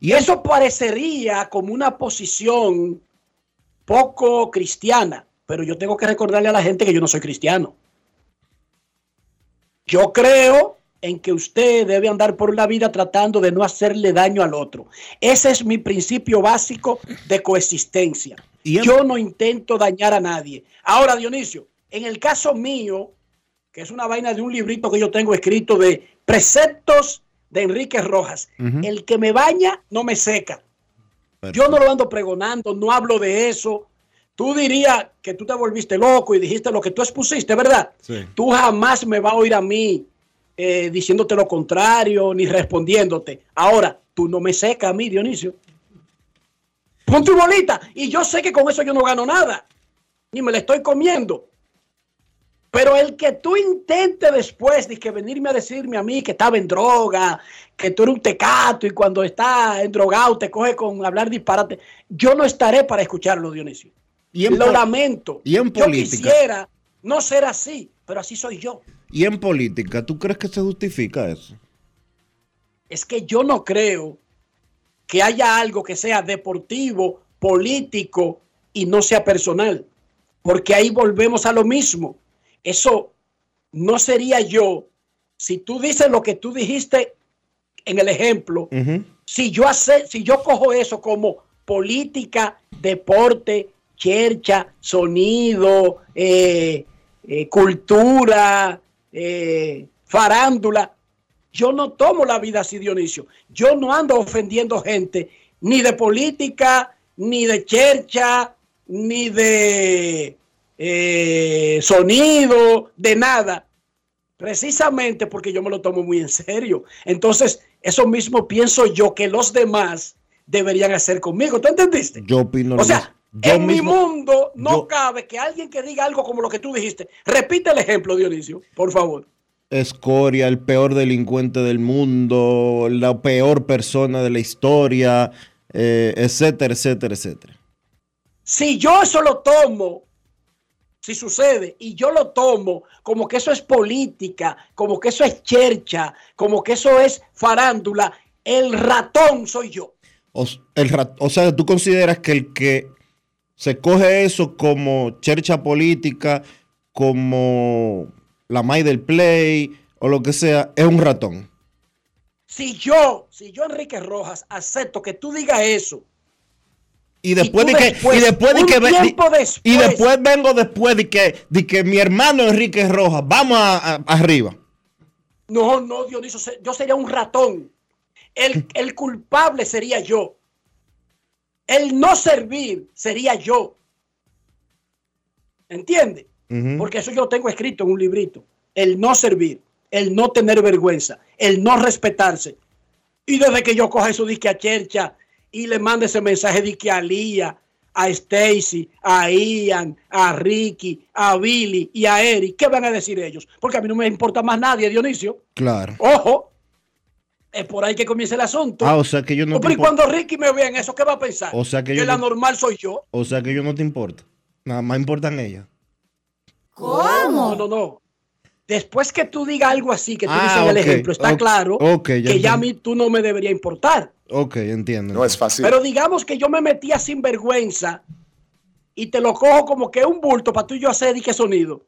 Y eso parecería como una posición poco cristiana, pero yo tengo que recordarle a la gente que yo no soy cristiano. Yo creo en que usted debe andar por la vida tratando de no hacerle daño al otro. Ese es mi principio básico de coexistencia. Y en- Yo no intento dañar a nadie. Ahora, Dionisio, en el caso mío, que es una vaina de un librito que yo tengo escrito de preceptos de Enrique Rojas, el que me baña no me seca. Yo no lo ando pregonando, no hablo de eso. Tú dirías que tú te volviste loco y dijiste lo que tú expusiste, ¿verdad? Sí. Tú jamás me vas a oír a mí eh, diciéndote lo contrario ni respondiéndote. Ahora, tú no me secas a mí, Dionisio. Punto y bolita. Y yo sé que con eso yo no gano nada. Ni me la estoy comiendo. Pero el que tú intentes después de que venirme a decirme a mí que estaba en droga, que tú eres un tecato y cuando está en drogado te coge con hablar disparate, yo no estaré para escucharlo, Dionisio. Y en Lo lamento. y en yo política. quisiera no ser así, pero así soy yo. Y en política, ¿tú crees que se justifica eso? Es que yo no creo que haya algo que sea deportivo, político y no sea personal. Porque ahí volvemos a lo mismo. Eso no sería yo. Si tú dices lo que tú dijiste en el ejemplo, si yo hace, si yo cojo eso como política, deporte, chercha, sonido, eh, eh, cultura, eh, farándula, yo no tomo la vida así, Dionisio. Yo no ando ofendiendo gente, ni de política, ni de chercha, ni de eh, sonido, de nada. Precisamente porque yo me lo tomo muy en serio. Entonces, eso mismo pienso yo que los demás deberían hacer conmigo. ¿Tú entendiste? Yo opino O lo sea. Yo en mi mundo no yo- cabe que alguien que diga algo como lo que tú dijiste. Repite el ejemplo, Dionisio, por favor. Escoria, el peor delincuente del mundo, la peor persona de la historia, eh, etcétera, etcétera, etcétera. Si yo eso lo tomo, si sucede, y yo lo tomo como que eso es política, como que eso es chercha, como que eso es farándula, el ratón soy yo. O, el rat- o sea, tú consideras que el que se coge eso como chercha política, como la May del Play o lo que sea, es un ratón. Si yo, si yo, Enrique Rojas, acepto que tú digas eso. Y después de que, y después de que, y después vengo después de que, de que mi hermano Enrique Rojas, vamos arriba. No, no, Dionisio, yo sería un ratón. El, el culpable sería yo. El no servir sería yo. ¿Entiende? Porque eso yo lo tengo escrito en un librito. El no servir, el no tener vergüenza, el no respetarse. Y desde que yo coja eso disque a Chercha y le mande ese mensaje de que a Lía, a Stacy, a Ian, a Ricky, a Billy y a Eric, ¿qué van a decir ellos? Porque a mí no me importa más nadie, Dionisio. Claro. Ojo, es por ahí que comienza el asunto. Ah, o sea que yo no. Pero cuando Ricky me vea en eso, ¿qué va a pensar? O sea que, yo. la normal soy yo. O sea que yo no te importa. Nada más importan ellas. ¿Cómo? No, no, no. Después que tú digas algo así, que tú dices ah, el ejemplo, está claro que ya a mí tú no me debería importar. Ok, entiendo. No es fácil. Pero digamos que yo me metía sin vergüenza y te lo cojo como que es un bulto para tú y yo hacer y qué sonido.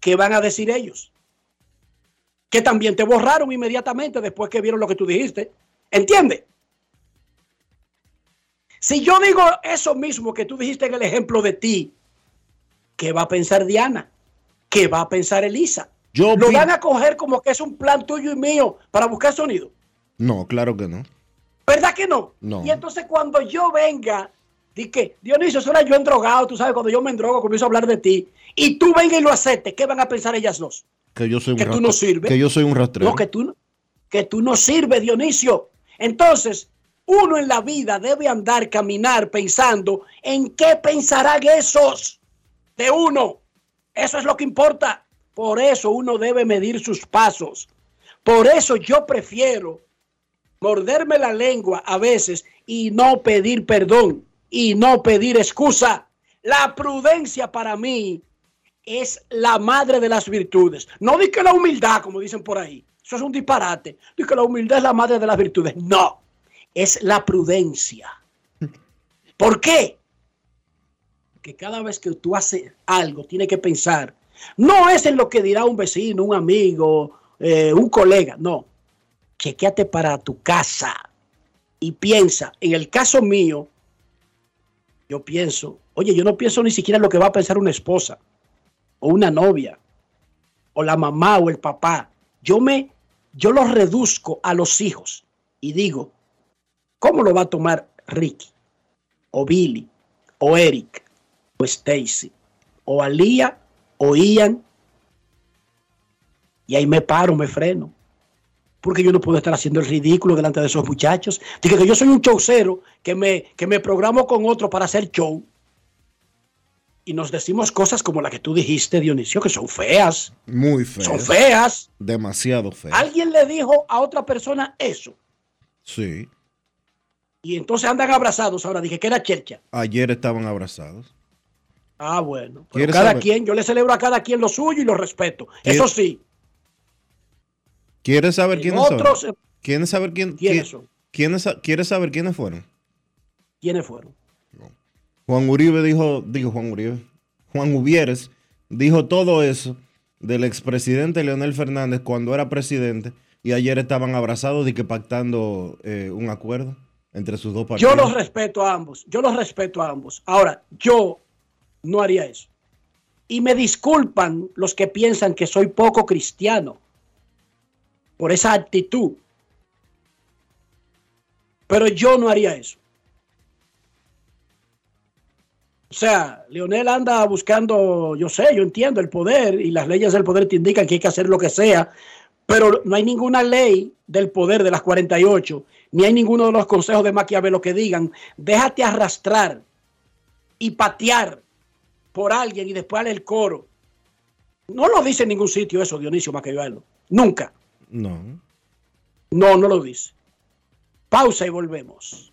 ¿Qué van a decir ellos? que también te borraron inmediatamente después que vieron lo que tú dijiste. ¿Entiendes? Si yo digo eso mismo que tú dijiste en el ejemplo de ti, ¿qué va a pensar Diana? ¿Qué va a pensar Elisa? Yo ¿Lo van a coger como que es un plan tuyo y mío para buscar sonido? No, claro que no. ¿Verdad que no? No. Y entonces cuando yo venga, di que, Dionisio, eso era yo endrogado, tú sabes, cuando yo me endrogo comienzo a hablar de ti, y tú venga y lo aceptes, ¿qué van a pensar ellas dos? Que yo soy un, tú no sirves. Que yo soy un rastrero. No, que tú, que tú no sirves, Dionisio. Entonces, uno en la vida debe andar, caminar pensando en qué pensarán esos de uno. Eso es lo que importa. Por eso uno debe medir sus pasos. Por eso yo prefiero morderme la lengua a veces y no pedir perdón y no pedir excusa. La prudencia para mí es la madre de las virtudes. No di que la humildad, como dicen por ahí. Eso es un disparate. Di que la humildad es la madre de las virtudes. No, es la prudencia. ¿Por qué? Que cada vez que tú haces algo, tienes que pensar. No es en lo que dirá un vecino, un amigo, eh, un colega. No. Chequéate para tu casa y piensa. En el caso mío, yo pienso, oye, yo no pienso ni siquiera lo que va a pensar una esposa o una novia, o la mamá o el papá. Yo me, yo los reduzco a los hijos y digo, ¿cómo lo va a tomar Ricky? O Billy, o Eric, o Stacy, o Alía, o Ian. Y ahí me paro, me freno. Porque yo no puedo estar haciendo el ridículo delante de esos muchachos. Dije que yo soy un showcero que me, que me programo con otro para hacer show y nos decimos cosas como la que tú dijiste, Dionisio, que son feas. Muy feas. Son feas. Demasiado feas. Alguien le dijo a otra persona eso. Sí. Y entonces andan abrazados. Ahora dije que era chercha. Ayer estaban abrazados. Ah, bueno. cada quien, yo le celebro a cada quien lo suyo y lo respeto. Eso sí. ¿Quieres saber quiénes otros, son? ¿Quieres saber quién, quiénes son? ¿Quieres saber quiénes fueron? ¿Quiénes fueron? Juan Uribe dijo, dijo Juan Uribe, Juan Uvieres dijo todo eso del expresidente Leonel Fernández cuando era presidente y ayer estaban abrazados y que pactando eh, un acuerdo entre sus dos partidos. Yo los respeto a ambos, yo los respeto a ambos. Ahora, yo no haría eso. Y me disculpan los que piensan que soy poco cristiano por esa actitud. Pero yo no haría eso. O sea, Leonel anda buscando, yo sé, yo entiendo el poder y las leyes del poder te indican que hay que hacer lo que sea, pero no hay ninguna ley del poder de las 48, ni hay ninguno de los consejos de Maquiavelo que digan, déjate arrastrar y patear por alguien y después darle el coro. No lo dice en ningún sitio eso, Dionisio Maquiavelo. Nunca. No. No, no lo dice. Pausa y volvemos.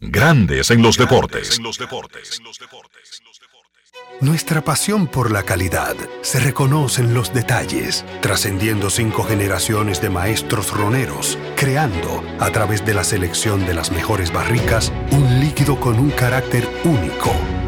Grandes en los deportes. Nuestra pasión por la calidad se reconoce en los detalles, trascendiendo cinco generaciones de maestros roneros, creando, a través de la selección de las mejores barricas, un líquido con un carácter único,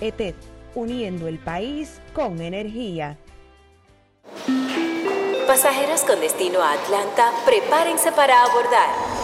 ETED, uniendo el país con energía. Pasajeros con destino a Atlanta, prepárense para abordar.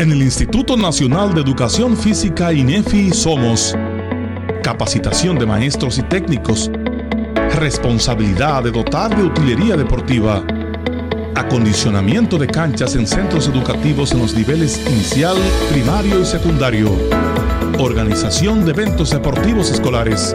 En el Instituto Nacional de Educación Física INEFI somos capacitación de maestros y técnicos, responsabilidad de dotar de utilería deportiva, acondicionamiento de canchas en centros educativos en los niveles inicial, primario y secundario, organización de eventos deportivos escolares.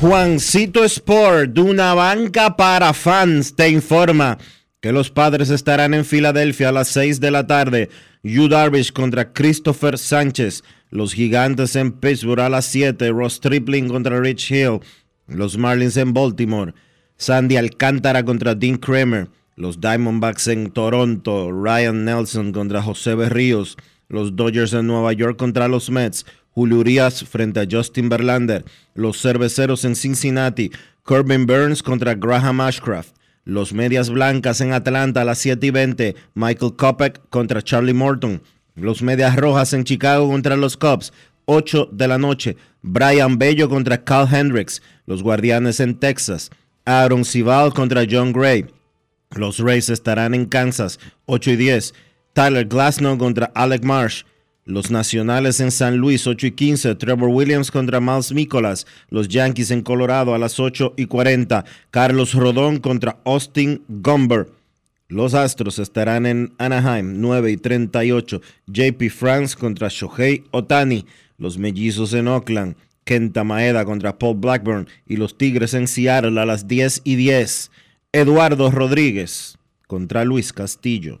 Juancito Sport, una banca para fans, te informa que los padres estarán en Filadelfia a las 6 de la tarde. Yu Darvish contra Christopher Sánchez. Los gigantes en Pittsburgh a las 7. Ross Tripling contra Rich Hill. Los Marlins en Baltimore. Sandy Alcántara contra Dean Kramer. Los Diamondbacks en Toronto, Ryan Nelson contra José Berríos. Los Dodgers en Nueva York contra los Mets. Julio Urias frente a Justin Verlander. Los Cerveceros en Cincinnati. Corbin Burns contra Graham Ashcraft. Los Medias Blancas en Atlanta a las 7 y 20. Michael Kopech contra Charlie Morton. Los Medias Rojas en Chicago contra los Cubs. 8 de la noche. Brian Bello contra Carl Hendricks. Los Guardianes en Texas. Aaron Sival contra John Gray. Los Rays estarán en Kansas. 8 y 10. Tyler Glasnow contra Alec Marsh. Los Nacionales en San Luis, 8 y 15. Trevor Williams contra Miles Nicholas. Los Yankees en Colorado a las 8 y 40. Carlos Rodón contra Austin Gumber. Los Astros estarán en Anaheim, 9 y 38. JP France contra Shohei Otani. Los Mellizos en Oakland. Kenta Maeda contra Paul Blackburn. Y los Tigres en Seattle a las 10 y 10. Eduardo Rodríguez contra Luis Castillo.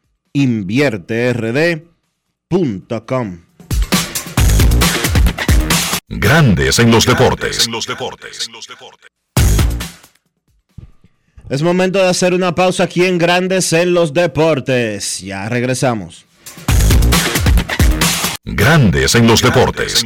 invierterd.com. Grandes en los deportes. Es momento de hacer una pausa aquí en Grandes en los deportes. Ya regresamos. Grandes en los deportes.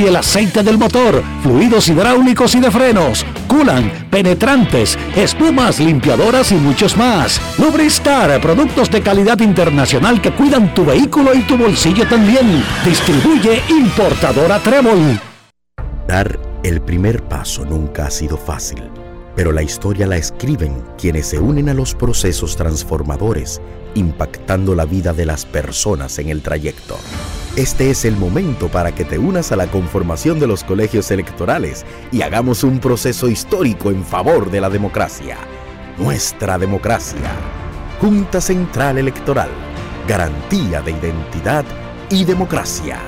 el aceite del motor fluidos hidráulicos y de frenos, culan, penetrantes, espumas, limpiadoras y muchos más. Lubristar, productos de calidad internacional que cuidan tu vehículo y tu bolsillo también. Distribuye importadora Trébol. Dar el primer paso nunca ha sido fácil, pero la historia la escriben quienes se unen a los procesos transformadores, impactando la vida de las personas en el trayecto. Este es el momento para que te unas a la conformación de los colegios electorales y hagamos un proceso histórico en favor de la democracia. Nuestra democracia. Junta Central Electoral. Garantía de identidad y democracia.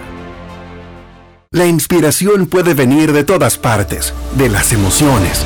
La inspiración puede venir de todas partes, de las emociones,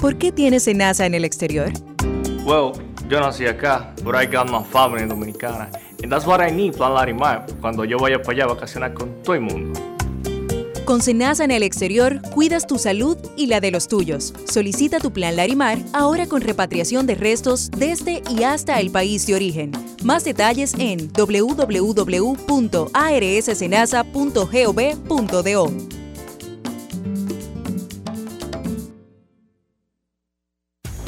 ¿Por qué tienes NASA en el exterior? Well, yo nací acá, but I got my family dominicana. And that's what I need, Plan Larimar, cuando yo vaya para allá a vacacionar con todo el mundo. Con Senasa en el exterior, cuidas tu salud y la de los tuyos. Solicita tu plan Larimar ahora con repatriación de restos desde y hasta el país de origen. Más detalles en www.arssenasa.gov.do.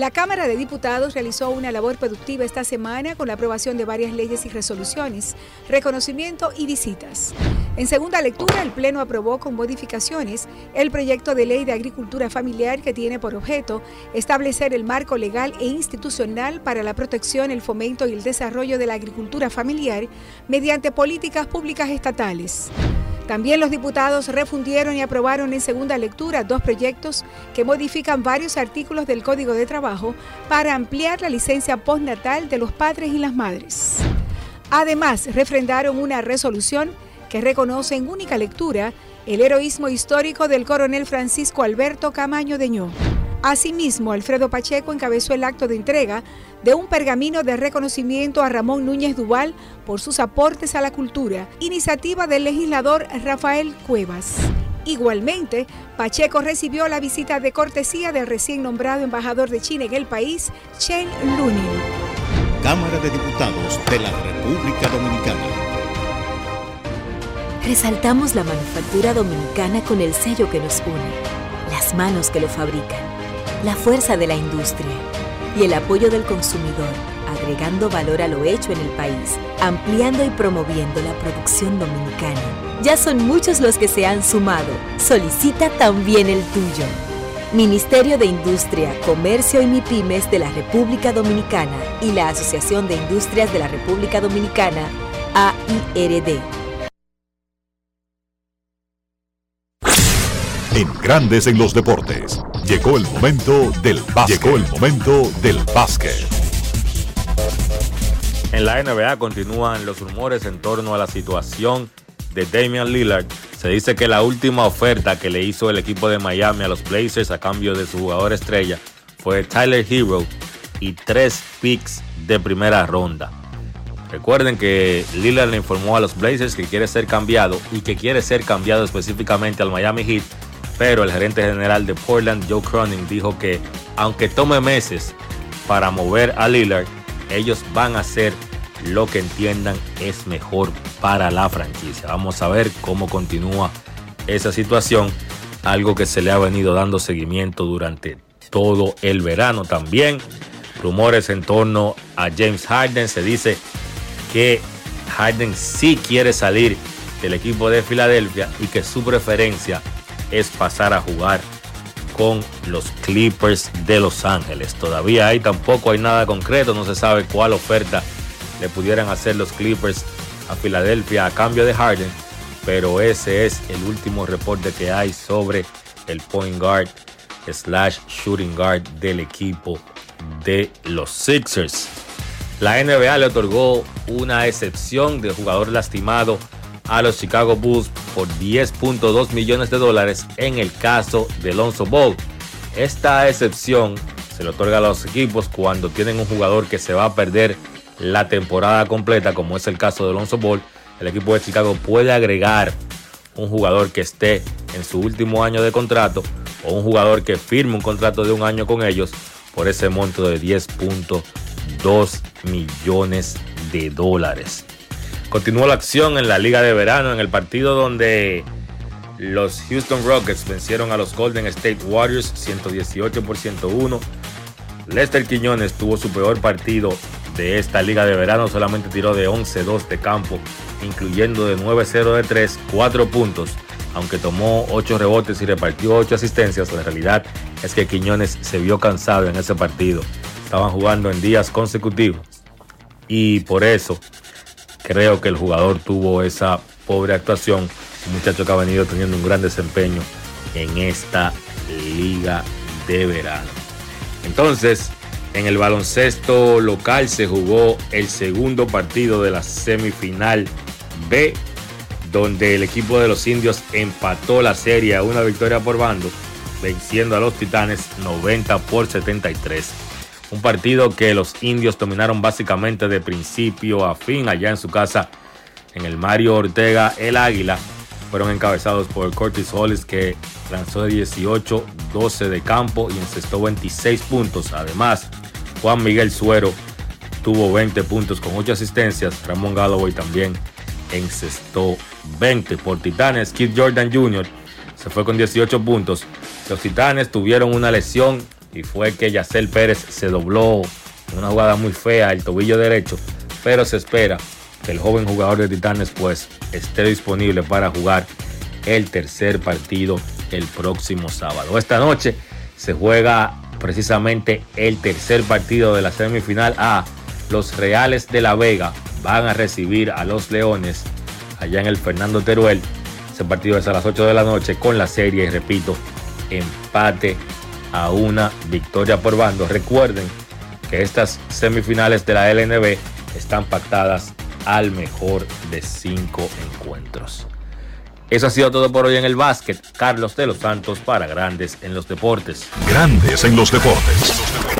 La Cámara de Diputados realizó una labor productiva esta semana con la aprobación de varias leyes y resoluciones, reconocimiento y visitas. En segunda lectura, el Pleno aprobó con modificaciones el proyecto de ley de agricultura familiar que tiene por objeto establecer el marco legal e institucional para la protección, el fomento y el desarrollo de la agricultura familiar mediante políticas públicas estatales. También los diputados refundieron y aprobaron en segunda lectura dos proyectos que modifican varios artículos del Código de Trabajo para ampliar la licencia postnatal de los padres y las madres. Además, refrendaron una resolución que reconoce en única lectura el heroísmo histórico del coronel Francisco Alberto Camaño Deñó. Asimismo, Alfredo Pacheco encabezó el acto de entrega de un pergamino de reconocimiento a Ramón Núñez Duval por sus aportes a la cultura, iniciativa del legislador Rafael Cuevas. Igualmente, Pacheco recibió la visita de cortesía del recién nombrado embajador de China en el país, Chen Lunin. Cámara de Diputados de la República Dominicana. Resaltamos la manufactura dominicana con el sello que nos une, las manos que lo fabrican la fuerza de la industria y el apoyo del consumidor, agregando valor a lo hecho en el país, ampliando y promoviendo la producción dominicana. Ya son muchos los que se han sumado. Solicita también el tuyo. Ministerio de Industria, Comercio y MIPIMES de la República Dominicana y la Asociación de Industrias de la República Dominicana, AIRD. En Grandes en los Deportes. Llegó el momento del básquet. Llegó el momento del básquet. En la NBA continúan los rumores en torno a la situación de Damian Lillard. Se dice que la última oferta que le hizo el equipo de Miami a los Blazers a cambio de su jugador estrella fue Tyler Hero y tres picks de primera ronda. Recuerden que Lillard le informó a los Blazers que quiere ser cambiado y que quiere ser cambiado específicamente al Miami Heat pero el gerente general de Portland, Joe Cronin, dijo que aunque tome meses para mover a Lillard, ellos van a hacer lo que entiendan es mejor para la franquicia. Vamos a ver cómo continúa esa situación, algo que se le ha venido dando seguimiento durante todo el verano también. Rumores en torno a James Harden, se dice que Harden sí quiere salir del equipo de Filadelfia y que su preferencia es pasar a jugar con los Clippers de Los Ángeles. Todavía ahí tampoco hay nada concreto, no se sabe cuál oferta le pudieran hacer los Clippers a Filadelfia a cambio de Harden, pero ese es el último reporte que hay sobre el point guard slash shooting guard del equipo de los Sixers. La NBA le otorgó una excepción de jugador lastimado a los Chicago Bulls por 10.2 millones de dólares en el caso de Alonso Ball. Esta excepción se le otorga a los equipos cuando tienen un jugador que se va a perder la temporada completa, como es el caso de Alonso Ball. El equipo de Chicago puede agregar un jugador que esté en su último año de contrato o un jugador que firme un contrato de un año con ellos por ese monto de 10.2 millones de dólares. Continúa la acción en la Liga de Verano en el partido donde los Houston Rockets vencieron a los Golden State Warriors 118 por 101. Lester Quiñones tuvo su peor partido de esta liga de verano, solamente tiró de 11-2 de campo, incluyendo de 9-0 de 3, 4 puntos, aunque tomó 8 rebotes y repartió 8 asistencias, la realidad es que Quiñones se vio cansado en ese partido. Estaban jugando en días consecutivos y por eso creo que el jugador tuvo esa pobre actuación. Un muchacho que ha venido teniendo un gran desempeño en esta liga de verano. Entonces, en el baloncesto local se jugó el segundo partido de la semifinal B, donde el equipo de los indios empató la serie a una victoria por bando, venciendo a los titanes 90 por 73. Un partido que los indios dominaron básicamente de principio a fin allá en su casa en el Mario Ortega El Águila. Fueron encabezados por Curtis Hollis que lanzó de 18, 12 de campo y encestó 26 puntos. Además, Juan Miguel Suero tuvo 20 puntos con 8 asistencias. Ramón Galloway también encestó 20 por Titanes. Kid Jordan Jr. se fue con 18 puntos. Los Titanes tuvieron una lesión y fue que Yacel Pérez se dobló en una jugada muy fea el tobillo derecho, pero se espera que el joven jugador de Titanes pues esté disponible para jugar el tercer partido el próximo sábado. Esta noche se juega precisamente el tercer partido de la semifinal A. Los Reales de la Vega van a recibir a los Leones allá en el Fernando Teruel. Ese partido es a las 8 de la noche con la serie, y repito, empate a una victoria por bando. Recuerden que estas semifinales de la LNB están pactadas al mejor de cinco encuentros. Eso ha sido todo por hoy en el básquet. Carlos de los Santos para Grandes en los Deportes. Grandes en los Deportes.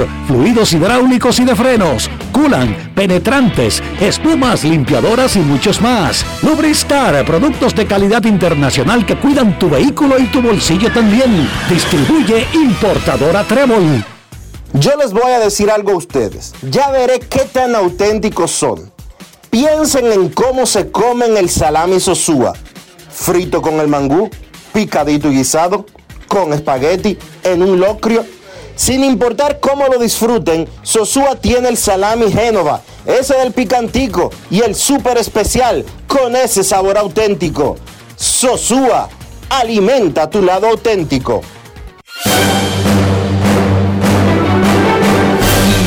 fluidos hidráulicos y de frenos, culan, penetrantes, espumas, limpiadoras y muchos más. Lubristar, productos de calidad internacional que cuidan tu vehículo y tu bolsillo también. Distribuye importadora Trébol. Yo les voy a decir algo a ustedes. Ya veré qué tan auténticos son. Piensen en cómo se comen el salami sosúa. Frito con el mangú, picadito y guisado, con espagueti, en un locrio sin importar cómo lo disfruten, Sosúa tiene el salami Génova, ese del picantico y el súper especial con ese sabor auténtico. Sosúa, alimenta tu lado auténtico.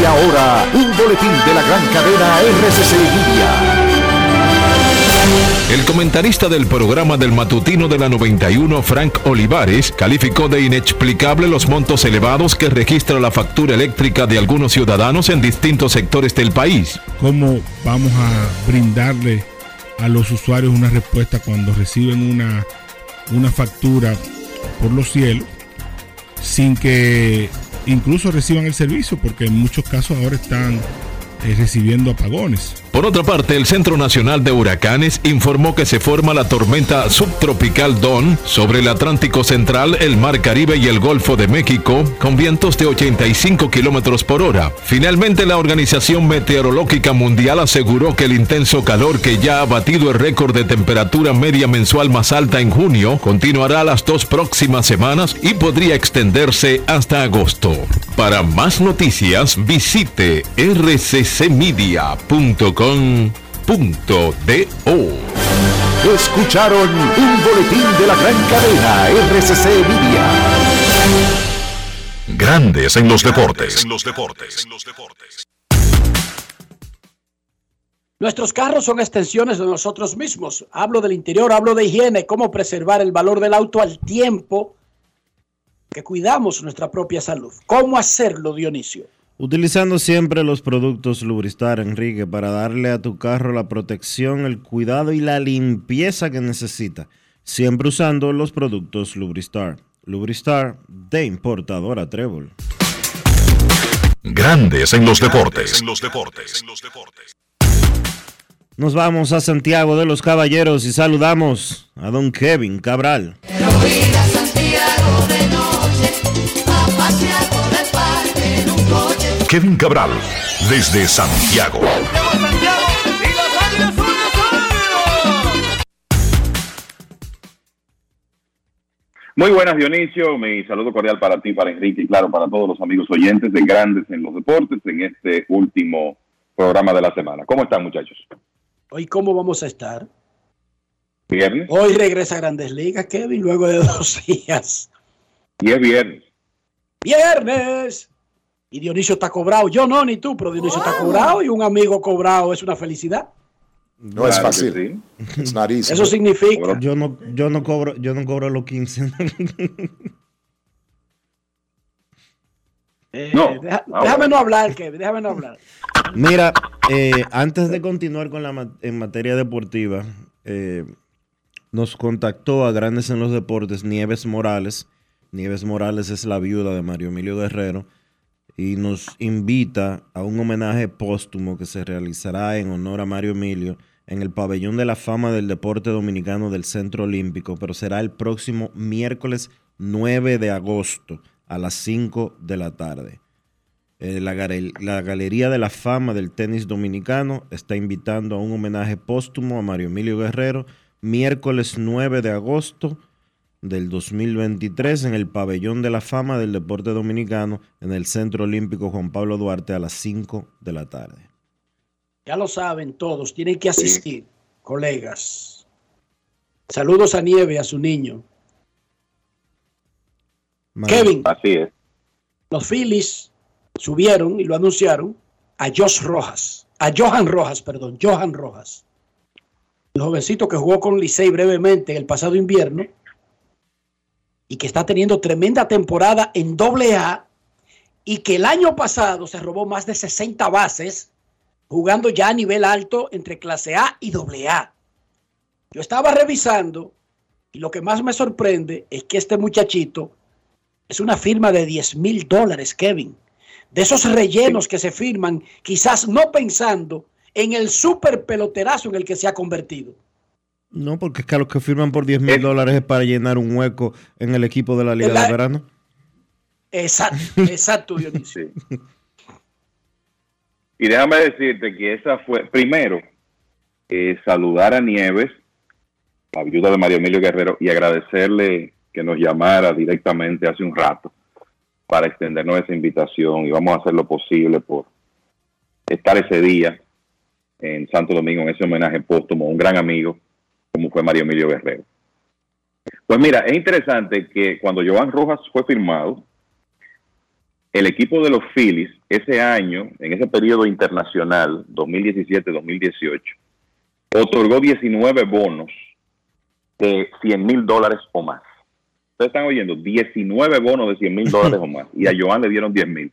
Y ahora, un boletín de la gran cadena RCC Media. El comentarista del programa del matutino de la 91, Frank Olivares, calificó de inexplicable los montos elevados que registra la factura eléctrica de algunos ciudadanos en distintos sectores del país. ¿Cómo vamos a brindarle a los usuarios una respuesta cuando reciben una, una factura por los cielos sin que incluso reciban el servicio? Porque en muchos casos ahora están eh, recibiendo apagones. Por otra parte, el Centro Nacional de Huracanes informó que se forma la tormenta subtropical Don sobre el Atlántico Central, el Mar Caribe y el Golfo de México, con vientos de 85 kilómetros por hora. Finalmente, la Organización Meteorológica Mundial aseguró que el intenso calor que ya ha batido el récord de temperatura media mensual más alta en junio continuará las dos próximas semanas y podría extenderse hasta agosto. Para más noticias, visite rccmedia.com punto O. Escucharon un boletín de la gran cadena RCC Media. Grandes en los deportes. Nuestros carros son extensiones de nosotros mismos. Hablo del interior, hablo de higiene, cómo preservar el valor del auto al tiempo que cuidamos nuestra propia salud. ¿Cómo hacerlo, Dionisio? Utilizando siempre los productos Lubristar, Enrique, para darle a tu carro la protección, el cuidado y la limpieza que necesita. Siempre usando los productos Lubristar. Lubristar de importadora Trébol. Grandes en los deportes. En los deportes. Nos vamos a Santiago de los Caballeros y saludamos a don Kevin Cabral. Kevin Cabral, desde Santiago. Muy buenas, Dionisio. Mi saludo cordial para ti, para Enrique y, claro, para todos los amigos oyentes de Grandes en los Deportes en este último programa de la semana. ¿Cómo están, muchachos? Hoy, ¿cómo vamos a estar? Viernes. Hoy regresa a Grandes Ligas, Kevin, luego de dos días. Y es viernes. Viernes. Y Dionisio está cobrado. Yo no, ni tú, pero Dionisio está cobrado y un amigo cobrado es una felicidad. No es fácil. Es nariz. Eso significa. Yo no, yo no cobro, yo no cobro los 15. Eh, No. deja- Ah, déjame no hablar, Kevin, déjame no hablar. Mira, eh, antes de continuar con la en materia deportiva, eh, nos contactó a Grandes en los Deportes Nieves Morales. Nieves Morales es la viuda de Mario Emilio Guerrero y nos invita a un homenaje póstumo que se realizará en honor a Mario Emilio en el pabellón de la fama del deporte dominicano del Centro Olímpico, pero será el próximo miércoles 9 de agosto a las 5 de la tarde. Eh, la, la Galería de la Fama del Tenis Dominicano está invitando a un homenaje póstumo a Mario Emilio Guerrero, miércoles 9 de agosto del 2023 en el Pabellón de la Fama del Deporte Dominicano en el Centro Olímpico Juan Pablo Duarte a las 5 de la tarde. Ya lo saben todos, tienen que asistir, colegas. Saludos a Nieve, a su niño. Kevin, Así es. los Phillies subieron y lo anunciaron a Josh Rojas, a Johan Rojas, perdón, Johan Rojas. El jovencito que jugó con Licey brevemente en el pasado invierno y que está teniendo tremenda temporada en doble A y que el año pasado se robó más de 60 bases jugando ya a nivel alto entre clase A y doble A. Yo estaba revisando y lo que más me sorprende es que este muchachito es una firma de 10 mil dólares, Kevin. De esos rellenos que se firman, quizás no pensando en el super peloterazo en el que se ha convertido. No, porque es que a los que firman por 10 mil dólares es para llenar un hueco en el equipo de la Liga La- de Verano. Exacto, exacto, Dionisio. Y déjame decirte que esa fue, primero, eh, saludar a Nieves, la viuda de Mario Emilio Guerrero, y agradecerle que nos llamara directamente hace un rato para extendernos esa invitación y vamos a hacer lo posible por estar ese día en Santo Domingo en ese homenaje póstumo a un gran amigo como fue Mario Emilio Guerrero. Pues mira, es interesante que cuando Joan Rojas fue firmado, el equipo de los Phillies ese año, en ese periodo internacional, 2017-2018, otorgó 19 bonos de 100 mil dólares o más. Ustedes están oyendo, 19 bonos de 100 mil dólares o más. Y a Joan le dieron 10 mil.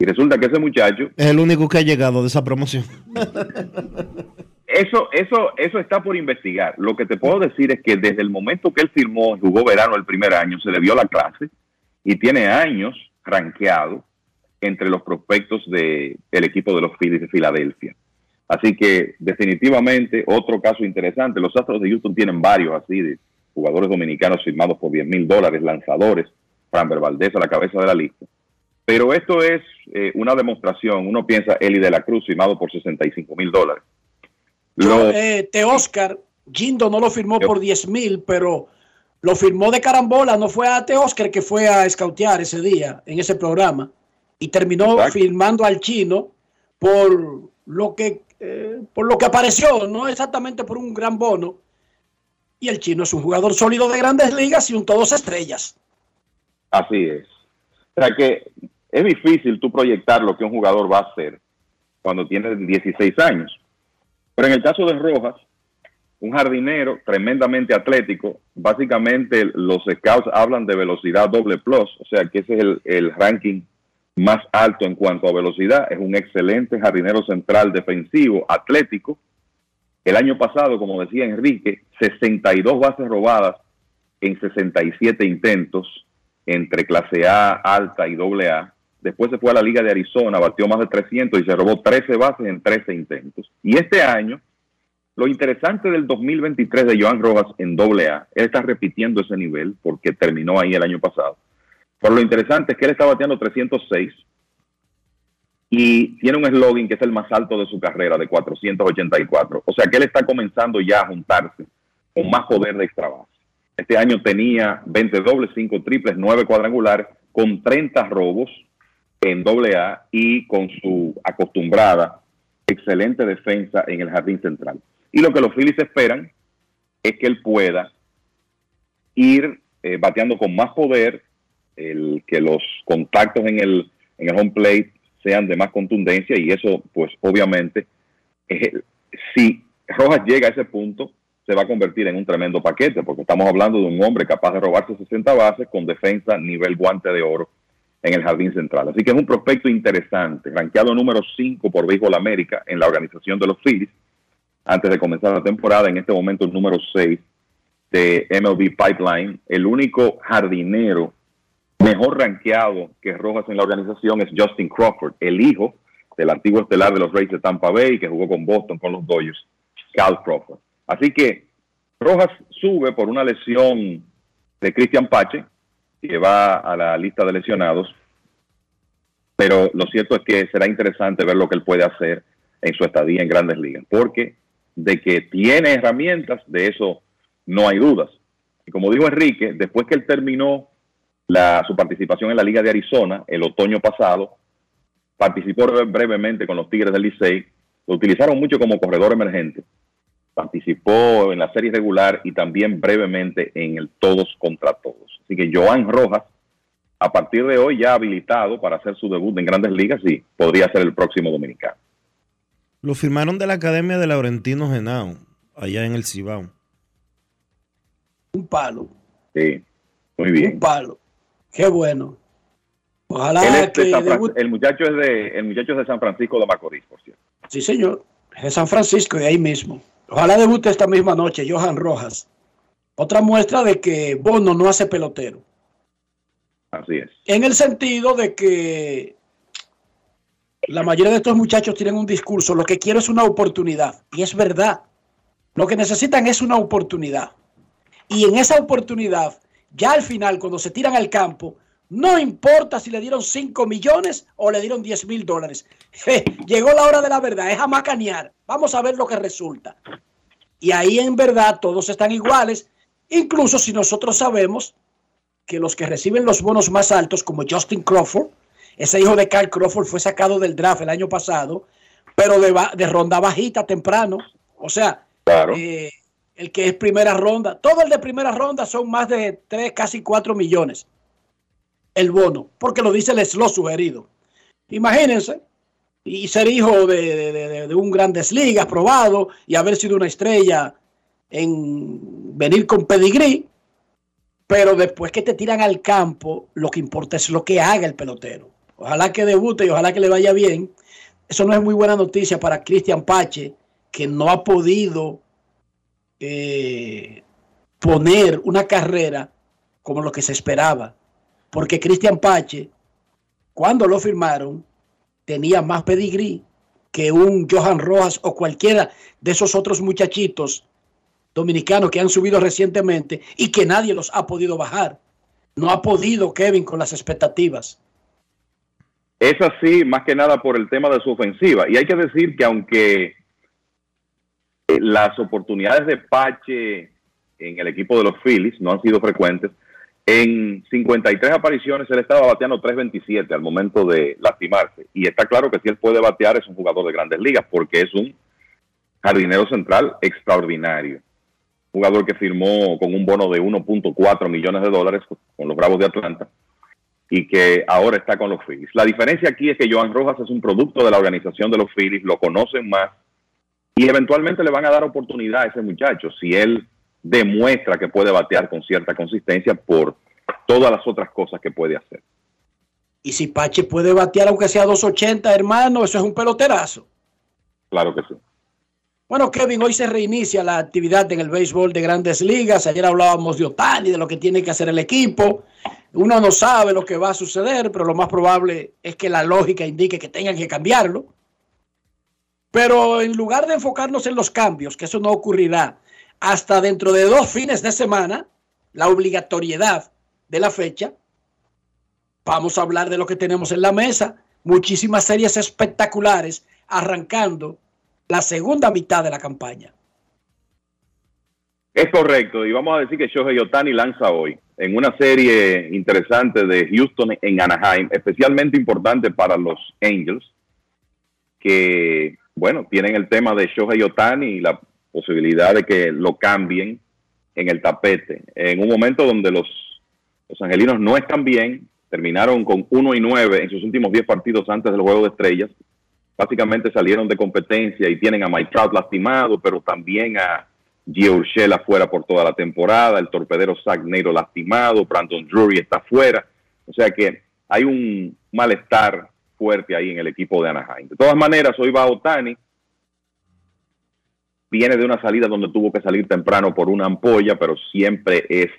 Y resulta que ese muchacho, Es el único que ha llegado de esa promoción. eso, eso, eso está por investigar. Lo que te puedo decir es que desde el momento que él firmó, jugó verano el primer año, se le dio la clase y tiene años rankeado entre los prospectos del equipo de los Phillies de Filadelfia. Así que definitivamente otro caso interesante. Los Astros de Houston tienen varios así de jugadores dominicanos firmados por 10 mil dólares, lanzadores, Framber Valdez a la cabeza de la lista. Pero esto es eh, una demostración. Uno piensa Eli de la Cruz firmado por 65 mil dólares. Yo, eh, Te Oscar, Gindo no lo firmó por 10 mil, pero lo firmó de carambola. No fue a Te Oscar que fue a escautear ese día en ese programa y terminó Exacto. firmando al chino por lo que eh, por lo que apareció, no exactamente por un gran bono. Y el chino es un jugador sólido de grandes ligas y un todos estrellas. Así es. O sea que es difícil tú proyectar lo que un jugador va a hacer cuando tiene 16 años. Pero en el caso de Rojas, un jardinero tremendamente atlético, básicamente los scouts hablan de velocidad doble plus, o sea que ese es el, el ranking más alto en cuanto a velocidad. Es un excelente jardinero central defensivo, atlético. El año pasado, como decía Enrique, 62 bases robadas en 67 intentos entre clase A, alta y doble A. Después se fue a la Liga de Arizona, batió más de 300 y se robó 13 bases en 13 intentos. Y este año, lo interesante del 2023 de Joan Rojas en doble A, él está repitiendo ese nivel porque terminó ahí el año pasado. Pero lo interesante es que él está bateando 306 y tiene un eslogan que es el más alto de su carrera, de 484. O sea que él está comenzando ya a juntarse con más poder de extra base. Este año tenía 20 dobles, 5 triples, 9 cuadrangulares, con 30 robos en doble A y con su acostumbrada excelente defensa en el jardín central. Y lo que los Phillies esperan es que él pueda ir eh, bateando con más poder el que los contactos en el, en el home plate sean de más contundencia y eso, pues obviamente, eh, si Rojas llega a ese punto, se va a convertir en un tremendo paquete, porque estamos hablando de un hombre capaz de robarse 60 bases con defensa nivel guante de oro en el jardín central. Así que es un prospecto interesante, rankeado número 5 por Béisbol América en la organización de los Phillies, antes de comenzar la temporada, en este momento el número 6 de MLB Pipeline, el único jardinero mejor rankeado que Rojas en la organización es Justin Crawford, el hijo del antiguo estelar de los Rays de Tampa Bay que jugó con Boston, con los Dodgers, Cal Crawford. Así que Rojas sube por una lesión de Christian Pache, que va a la lista de lesionados, pero lo cierto es que será interesante ver lo que él puede hacer en su estadía en grandes ligas, porque de que tiene herramientas, de eso no hay dudas. Y como dijo Enrique, después que él terminó su participación en la Liga de Arizona el otoño pasado, participó brevemente con los Tigres del Licey, lo utilizaron mucho como corredor emergente, participó en la serie regular y también brevemente en el todos contra todos. Así que Joan Rojas, a partir de hoy ya habilitado para hacer su debut en grandes ligas y podría ser el próximo dominicano. Lo firmaron de la Academia de Laurentino Genao, allá en el Cibao. Un palo. Sí, muy bien. Un palo. Qué bueno. Ojalá Él es de que el muchacho es de el muchacho es de San Francisco de Macorís, por cierto. Sí, señor. Es de San Francisco, de ahí mismo. Ojalá debute esta misma noche, Johan Rojas. Otra muestra de que Bono no hace pelotero. Así es. En el sentido de que la mayoría de estos muchachos tienen un discurso, lo que quiero es una oportunidad. Y es verdad. Lo que necesitan es una oportunidad. Y en esa oportunidad, ya al final, cuando se tiran al campo, no importa si le dieron 5 millones o le dieron 10 mil dólares. Llegó la hora de la verdad, es a macanear. Vamos a ver lo que resulta. Y ahí en verdad todos están iguales, incluso si nosotros sabemos que los que reciben los bonos más altos, como Justin Crawford, ese hijo de Carl Crawford fue sacado del draft el año pasado, pero de, ronda bajita temprano. O sea, eh, el que es primera ronda, todo el de primera ronda son más de 3, casi 4 millones. El bono, porque lo dice el slot sugerido. Imagínense, y ser hijo de, de- de- de un grandes ligas probado y haber sido una estrella en venir con pedigrí, pero después que te tiran al campo, lo que importa es lo que haga el pelotero. Ojalá que debute y ojalá que le vaya bien. Eso no es muy buena noticia para Cristian Pache, que no ha podido eh, poner una carrera como lo que se esperaba. Porque Cristian Pache, cuando lo firmaron, tenía más pedigrí que un Johan Rojas o cualquiera de esos otros muchachitos dominicanos que han subido recientemente y que nadie los ha podido bajar. No ha podido Kevin con las expectativas. Es así, más que nada por el tema de su ofensiva. Y hay que decir que aunque eh, las oportunidades de Pache en el equipo de los Phillies no han sido frecuentes, en 53 apariciones él estaba bateando 3.27 al momento de lastimarse. Y está claro que si él puede batear es un jugador de grandes ligas porque es un jardinero central extraordinario. Jugador que firmó con un bono de 1.4 millones de dólares con los Bravos de Atlanta y que ahora está con los Phillies. La diferencia aquí es que Joan Rojas es un producto de la organización de los Phillies, lo conocen más y eventualmente le van a dar oportunidad a ese muchacho si él demuestra que puede batear con cierta consistencia por todas las otras cosas que puede hacer. Y si Pache puede batear aunque sea 2.80, hermano, eso es un peloterazo. Claro que sí. Bueno, Kevin, hoy se reinicia la actividad en el béisbol de grandes ligas. Ayer hablábamos de Otani, de lo que tiene que hacer el equipo. Uno no sabe lo que va a suceder, pero lo más probable es que la lógica indique que tengan que cambiarlo. Pero en lugar de enfocarnos en los cambios, que eso no ocurrirá hasta dentro de dos fines de semana, la obligatoriedad de la fecha, vamos a hablar de lo que tenemos en la mesa. Muchísimas series espectaculares arrancando la segunda mitad de la campaña. Es correcto, y vamos a decir que Shohei Otani lanza hoy en una serie interesante de Houston en Anaheim, especialmente importante para los Angels, que, bueno, tienen el tema de Shohei Otani y la posibilidad de que lo cambien en el tapete, en un momento donde los Los angelinos no están bien, terminaron con 1 y 9 en sus últimos 10 partidos antes del juego de estrellas. Básicamente salieron de competencia y tienen a Mike Trout lastimado, pero también a Gio Urshela fuera por toda la temporada, el torpedero Zach Neiro lastimado, Brandon Drury está fuera. O sea que hay un malestar fuerte ahí en el equipo de Anaheim. De todas maneras, hoy va Otani, viene de una salida donde tuvo que salir temprano por una ampolla, pero siempre es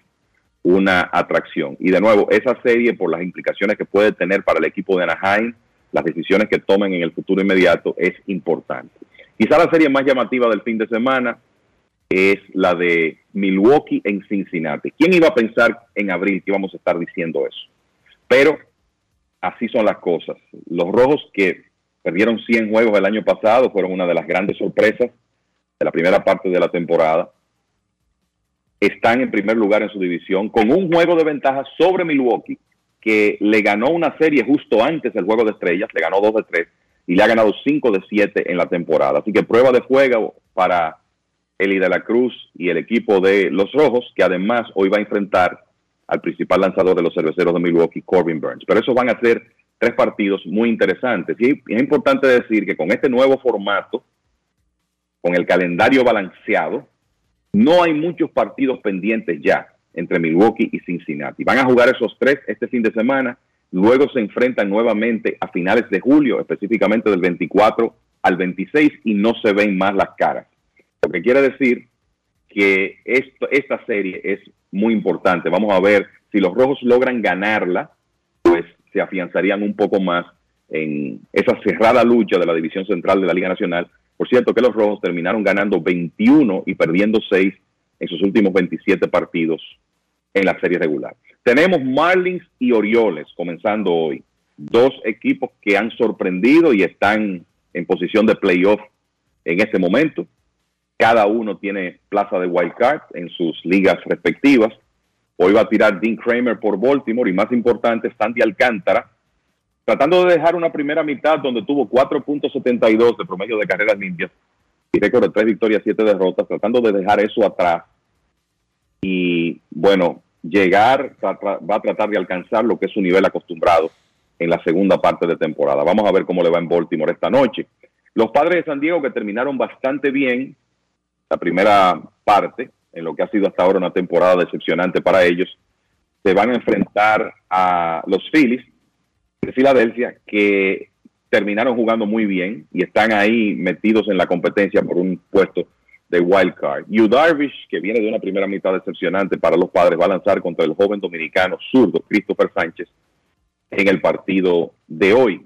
una atracción. Y de nuevo, esa serie, por las implicaciones que puede tener para el equipo de Anaheim, las decisiones que tomen en el futuro inmediato, es importante. Quizá la serie más llamativa del fin de semana es la de Milwaukee en Cincinnati. ¿Quién iba a pensar en abril que íbamos a estar diciendo eso? Pero así son las cosas. Los rojos que perdieron 100 juegos el año pasado fueron una de las grandes sorpresas de la primera parte de la temporada. Están en primer lugar en su división con un juego de ventaja sobre Milwaukee, que le ganó una serie justo antes del juego de estrellas, le ganó 2 de 3 y le ha ganado 5 de 7 en la temporada. Así que prueba de fuego para Eli de la Cruz y el equipo de los Rojos, que además hoy va a enfrentar al principal lanzador de los cerveceros de Milwaukee, Corbin Burns. Pero esos van a ser tres partidos muy interesantes. Y es importante decir que con este nuevo formato, con el calendario balanceado, no hay muchos partidos pendientes ya entre Milwaukee y Cincinnati. Van a jugar esos tres este fin de semana, luego se enfrentan nuevamente a finales de julio, específicamente del 24 al 26, y no se ven más las caras. Lo que quiere decir que esta serie es muy importante. Vamos a ver si los rojos logran ganarla, pues se afianzarían un poco más en esa cerrada lucha de la división central de la Liga Nacional. Por cierto, que los rojos terminaron ganando 21 y perdiendo 6 en sus últimos 27 partidos en la serie regular. Tenemos Marlins y Orioles comenzando hoy. Dos equipos que han sorprendido y están en posición de playoff en este momento. Cada uno tiene plaza de wild card en sus ligas respectivas. Hoy va a tirar Dean Kramer por Baltimore y más importante, Sandy Alcántara, tratando de dejar una primera mitad donde tuvo 4.72 de promedio de carreras limpias y récord de 3 victorias, 7 derrotas, tratando de dejar eso atrás. Y bueno, llegar, va a tratar de alcanzar lo que es su nivel acostumbrado en la segunda parte de temporada. Vamos a ver cómo le va en Baltimore esta noche. Los padres de San Diego que terminaron bastante bien, la primera parte, en lo que ha sido hasta ahora una temporada decepcionante para ellos, se van a enfrentar a los Phillies de Filadelfia, que terminaron jugando muy bien y están ahí metidos en la competencia por un puesto de wild card. Yu Darvish, que viene de una primera mitad decepcionante para los padres, va a lanzar contra el joven dominicano zurdo Christopher Sánchez en el partido de hoy.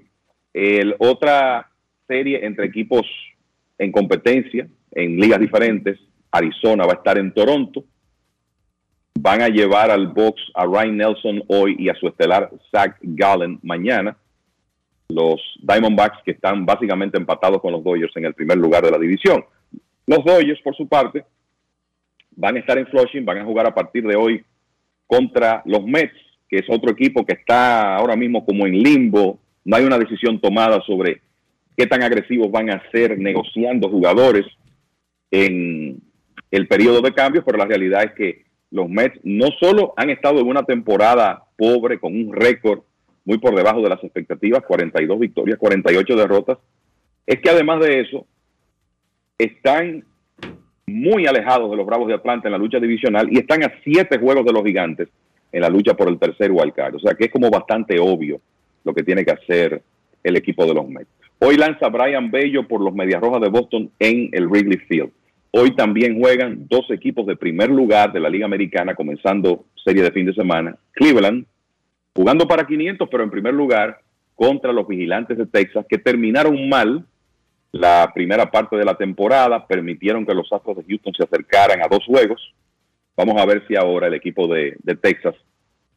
El, otra serie entre equipos en competencia en ligas diferentes. Arizona va a estar en Toronto. Van a llevar al box a Ryan Nelson hoy y a su estelar Zach Gallen mañana. Los Diamondbacks que están básicamente empatados con los Dodgers en el primer lugar de la división. Los Dodgers, por su parte, van a estar en Flushing, van a jugar a partir de hoy contra los Mets, que es otro equipo que está ahora mismo como en limbo. No hay una decisión tomada sobre qué tan agresivos van a ser negociando jugadores en el periodo de cambios, pero la realidad es que los Mets no solo han estado en una temporada pobre con un récord muy por debajo de las expectativas, 42 victorias, 48 derrotas, es que además de eso están muy alejados de los Bravos de Atlanta en la lucha divisional y están a siete juegos de los gigantes en la lucha por el tercer wildcard. O sea que es como bastante obvio lo que tiene que hacer el equipo de los Mets. Hoy lanza Brian Bello por los Medias Rojas de Boston en el Wrigley Field. Hoy también juegan dos equipos de primer lugar de la Liga Americana, comenzando serie de fin de semana. Cleveland, jugando para 500, pero en primer lugar contra los Vigilantes de Texas, que terminaron mal la primera parte de la temporada, permitieron que los Astros de Houston se acercaran a dos juegos. Vamos a ver si ahora el equipo de, Texas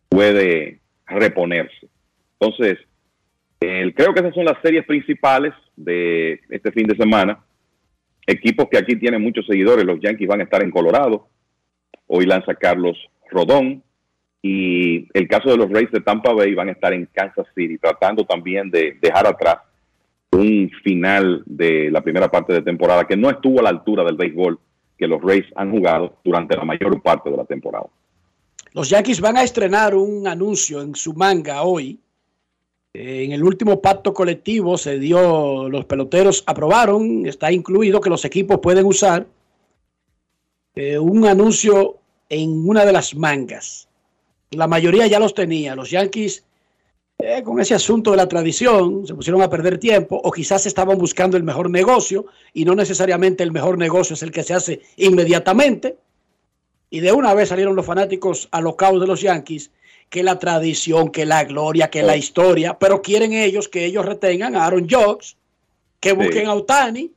puede reponerse. Entonces, creo que esas son las series principales de este fin de semana. Equipos que aquí tienen muchos seguidores, los Yankees van a estar en Colorado. Hoy lanza Carlos Rodón. Y el caso de los Rays de Tampa Bay van a estar en Kansas City, tratando también de dejar atrás un final de la primera parte de temporada que no estuvo a la altura del béisbol que los Rays han jugado durante la mayor parte de la temporada. Los Yankees van a estrenar un anuncio en su manga hoy. En el último pacto colectivo se dio, los peloteros aprobaron, está incluido que los equipos pueden usar eh, un anuncio en una de las mangas. La mayoría ya los tenía. Los Yankees, eh, con ese asunto de la tradición, se pusieron a perder tiempo o quizás estaban buscando el mejor negocio y no necesariamente el mejor negocio es el que se hace inmediatamente. Y de una vez salieron los fanáticos alocados de los Yankees, que la tradición, que la gloria, que la historia, pero quieren ellos que ellos retengan a Aaron Judge, que busquen a Otani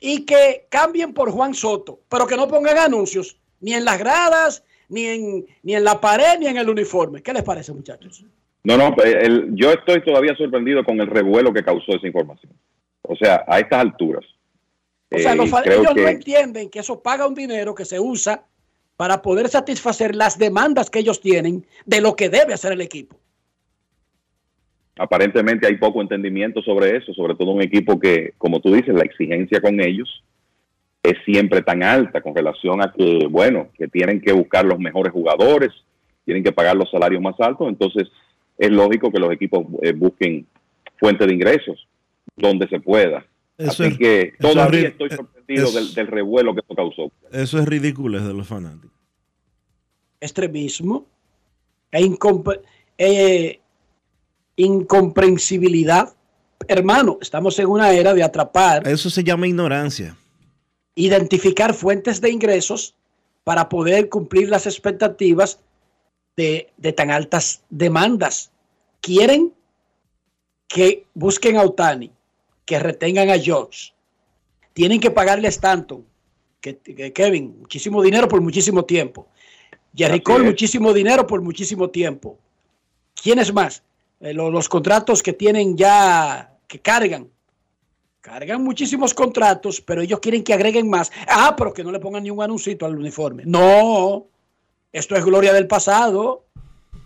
y que cambien por Juan Soto, pero que no pongan anuncios ni en las gradas, ni en, ni en la pared, ni en el uniforme. ¿Qué les parece, muchachos? No, no, el- yo estoy todavía sorprendido con el revuelo que causó esa información. O sea, a estas alturas. O sea, Eh, los ellos no entienden que eso paga un dinero que se usa para poder satisfacer las demandas que ellos tienen de lo que debe hacer el equipo. aparentemente hay poco entendimiento sobre eso, sobre todo un equipo que, como tú dices, la exigencia con ellos es siempre tan alta con relación a que, bueno, que tienen que buscar los mejores jugadores, tienen que pagar los salarios más altos, entonces es lógico que los equipos eh, busquen fuente de ingresos donde se pueda. Eso Así es- que es todavía ri- estoy sorprendido es- del, del revuelo que eso causó. Eso es ridículo de los fanáticos. extremismo e incomp- eh, incomprensibilidad. Hermano, estamos en una era de atrapar, Eso se llama ignorancia. Identificar fuentes de ingresos para poder cumplir las expectativas de, de tan altas demandas. Quieren que busquen a Otani, que retengan a George. Tienen que pagarle a Stanton, que, que Kevin, muchísimo dinero por muchísimo tiempo. Jerry Cole, muchísimo dinero por muchísimo tiempo. ¿Quiénes más? Eh, lo- los contratos que tienen ya, que cargan. Cargan muchísimos contratos, pero ellos quieren que agreguen más. Ah, pero que no le pongan ni un anuncito al uniforme. No, esto es gloria del pasado.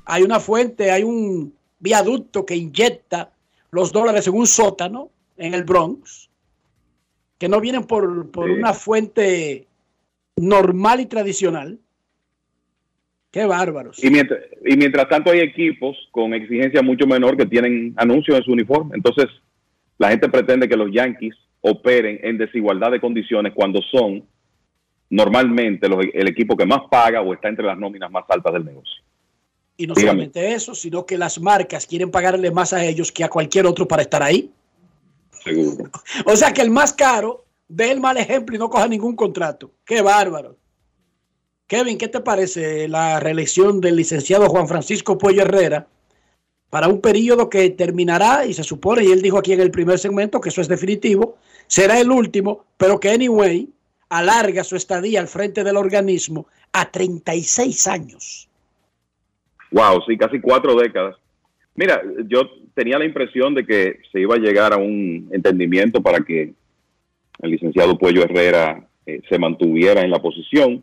Hay una fuente, hay un viaducto que inyecta los dólares en un sótano en el Bronx, que no vienen por, por Sí. una fuente normal y tradicional. Qué bárbaros. Y mientras, y mientras tanto hay equipos con exigencia mucho menor que tienen anuncios en su uniforme. Entonces, la gente pretende que los Yankees operen en desigualdad de condiciones cuando son normalmente los- el equipo que más paga o está entre las nóminas más altas del negocio. Y no Dígame. solamente eso, sino que las marcas quieren pagarle más a ellos que a cualquier otro para estar ahí. Seguro. O sea que el más caro ve el mal ejemplo y no coja ningún contrato. Qué bárbaro. Kevin, ¿qué te parece la reelección del licenciado Juan Francisco Puello Herrera para un periodo que terminará y se supone, y él dijo aquí en el primer segmento que eso es definitivo, será el último, pero que anyway alarga su estadía al frente del organismo a 36 años. Wow, sí, casi cuatro décadas. Mira, yo tenía la impresión de que se iba a llegar a un entendimiento para que el licenciado Puello Herrera eh, se mantuviera en la posición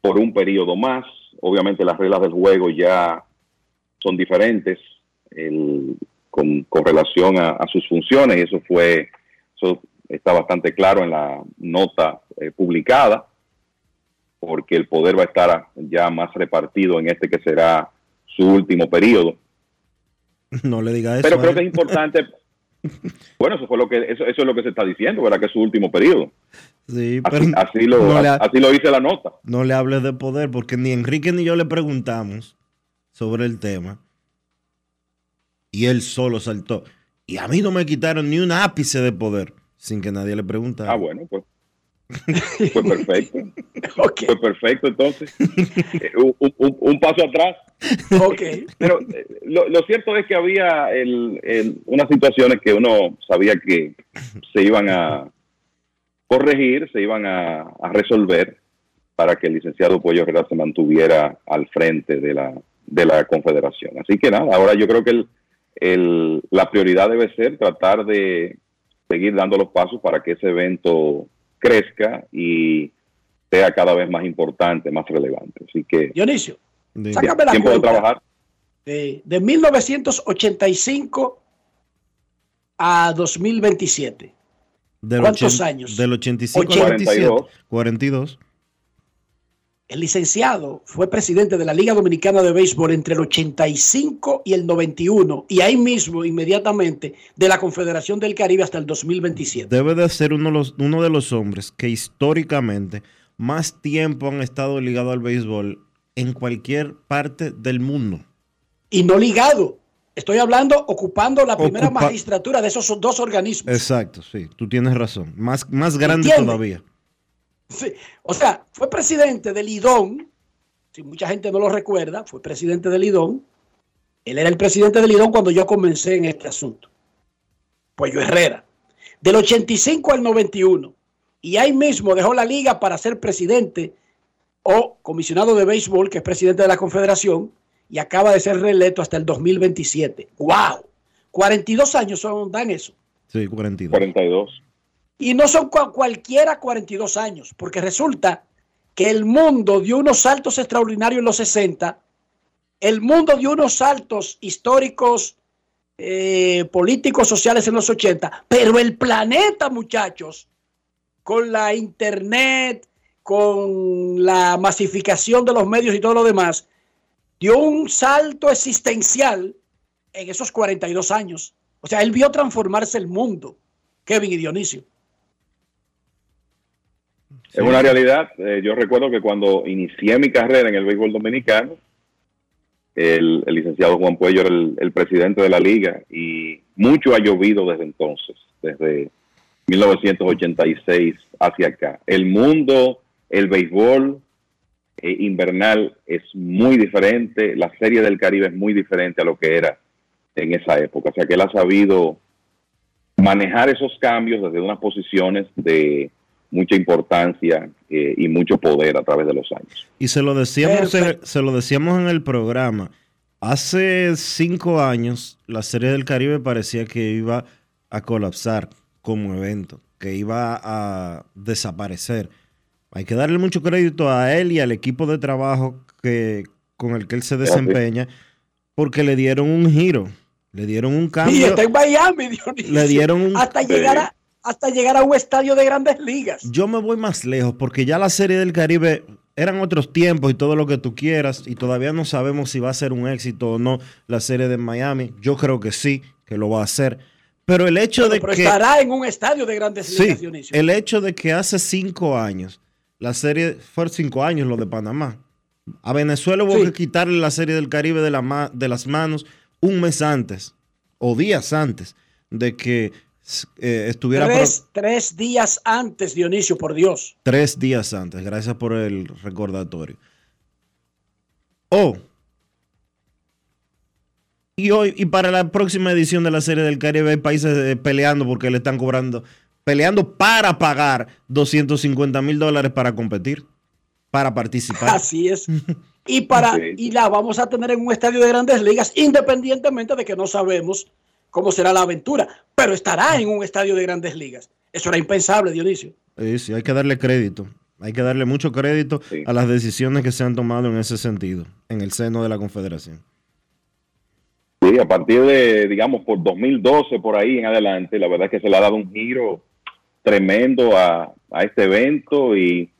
por un periodo más. Obviamente las reglas del juego ya son diferentes el- con, con relación a, a sus funciones y eso fue, eso está bastante claro en la nota eh, publicada porque el poder va a estar ya más repartido en este que será su último periodo. No le diga eso. Pero creo él. que es importante. Bueno, eso fue lo que eso, eso es lo que se está diciendo, ¿verdad? Que es su último periodo. Sí, Así, pero así lo no le ha- así lo dice la nota. no le hables de poder, porque ni Enrique ni yo le preguntamos sobre el tema. Y él solo saltó. Y a mí no me quitaron ni un ápice de poder sin que nadie le preguntara. Ah, bueno, pues. Fue perfecto. Fue perfecto, entonces. Eh, un, un- un paso atrás. Ok. Pero eh, lo, lo cierto es que había el- el- unas situaciones que uno sabía que se iban a corregir, se iban a, a resolver para que el licenciado Pollo Herrera se mantuviera al frente de la, de la confederación. Así que nada, ahora yo creo que el- el- la prioridad debe ser tratar de seguir dando los pasos para que ese evento crezca y sea cada vez más importante, más relevante. Así que Dionisio, sácame la tiempo de trabajar. de, de 1985 a 2027. Del ¿Cuántos ochen- años? Del 85 al 42. 97. 42. El licenciado fue presidente de la Liga Dominicana de Béisbol entre el 85 y el 91 y ahí mismo inmediatamente de la Confederación del Caribe hasta el 2027. Debe de ser uno de los, uno de los hombres que históricamente más tiempo han estado ligados al béisbol en cualquier parte del mundo. Y no ligado. Estoy hablando ocupando la primera magistratura de esos dos organismos. Exacto, sí, tú tienes razón. Más, más grande todavía. Sí. O sea, fue presidente del IDON, si mucha gente no lo recuerda, fue presidente del IDON. Él era el presidente del IDON cuando yo comencé en este asunto. Pues yo Herrera. Del 85 al 91. Y ahí mismo dejó la liga para ser presidente o comisionado de béisbol, que es presidente de la confederación, y acaba de ser reelecto hasta el 2027. ¡Wow! 42 años son, dan eso. Sí, 42. 42. Y no son cualquiera 42 años, porque resulta que el mundo dio unos saltos extraordinarios en los 60, el mundo dio unos saltos históricos, eh, políticos, sociales en los 80, pero el planeta, muchachos, con la internet, con la masificación de los medios y todo lo demás, dio un salto existencial en esos 42 años. O sea, él vio transformarse el mundo, Kevin y Dionisio. Es una realidad. Eh, yo recuerdo que cuando inicié mi carrera en el béisbol dominicano, el, licenciado Juan Puello era el, presidente de la liga y mucho ha llovido desde entonces, desde 1986 hacia acá. El mundo, el béisbol eh, invernal es muy diferente, la serie del Caribe es muy diferente a lo que era en esa época. O sea que él ha sabido manejar esos cambios desde unas posiciones de mucha importancia eh, y mucho poder a través de los años. Y se lo decíamos, en, se lo decíamos en el programa. Hace cinco años la Serie del Caribe parecía que iba a colapsar como evento, que iba a desaparecer. Hay que darle mucho crédito a él y al equipo de trabajo que, con el que él se desempeña, porque le dieron un giro, le dieron un cambio. Y está en Miami, Le dieron un... Hasta llegar a, hasta llegar a un estadio de grandes ligas. Yo me voy más lejos porque ya la Serie del Caribe eran otros tiempos y todo lo que tú quieras y todavía no sabemos si va a ser un éxito o no la Serie de Miami. Yo creo que sí, que lo va a hacer. Pero el hecho de pero que... estará en un estadio de grandes ligas, El hecho de que hace cinco años, la serie, fue cinco años lo de Panamá. A Venezuela hubo que quitarle la Serie del Caribe de, la de las manos un mes antes o días antes de que eh, estuviera... Tres, días antes, Dionisio, por Dios. Tres días antes, gracias por el recordatorio. Oh. Y hoy, y para la próxima edición de la Serie del Caribe hay países eh, peleando porque le están cobrando, peleando para pagar 250 mil dólares para competir, para participar. Así es. Y, para, y la vamos a tener en un estadio de grandes ligas, independientemente de que no sabemos cómo será la aventura, pero estará en un estadio de grandes ligas. Eso era impensable, Dionisio. Sí, sí, hay que darle crédito. Hay que darle mucho crédito a las decisiones que se han tomado en ese sentido, en el seno de la Confederación. Sí, a partir de, digamos, por 2012, por ahí en adelante, la verdad es que se le ha dado un giro tremendo a, este evento y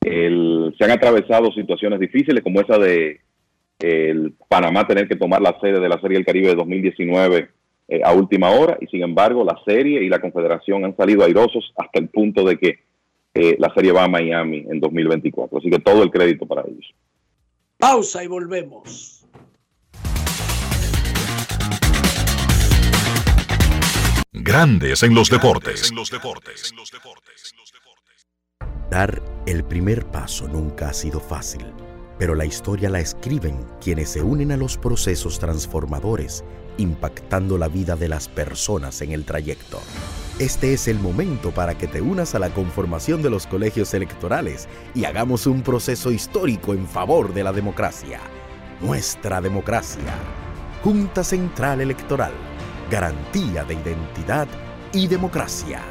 se han atravesado situaciones difíciles como esa de el Panamá tener que tomar la sede de la Serie del Caribe de 2019 eh, a última hora y sin embargo la serie y la confederación han salido airosos hasta el punto de que eh, la serie va a Miami en 2024. Así que todo el crédito para ellos. Pausa y volvemos. Grandes en los deportes. Dar el primer paso nunca ha sido fácil, pero la historia la escriben quienes se unen a los procesos transformadores impactando la vida de las personas en el trayecto. Este es el momento para que te unas a la conformación de los colegios electorales y hagamos un proceso histórico en favor de la democracia. Nuestra democracia. Junta Central Electoral. Garantía de identidad y democracia.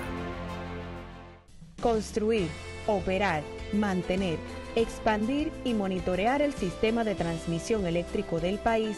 Construir, operar, mantener, expandir y monitorear el sistema de transmisión eléctrico del país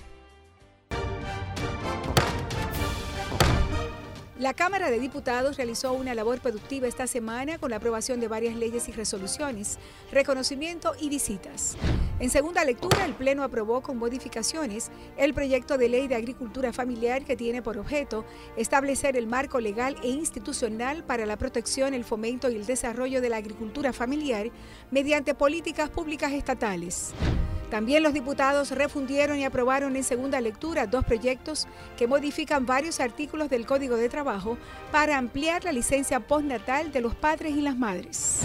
La Cámara de Diputados realizó una labor productiva esta semana con la aprobación de varias leyes y resoluciones, reconocimiento y visitas. En segunda lectura, el Pleno aprobó con modificaciones el proyecto de ley de agricultura familiar que tiene por objeto establecer el marco legal e institucional para la protección, el fomento y el desarrollo de la agricultura familiar mediante políticas públicas estatales. También los diputados refundieron y aprobaron en segunda lectura dos proyectos que modifican varios artículos del Código de Trabajo para ampliar la licencia postnatal de los padres y las madres.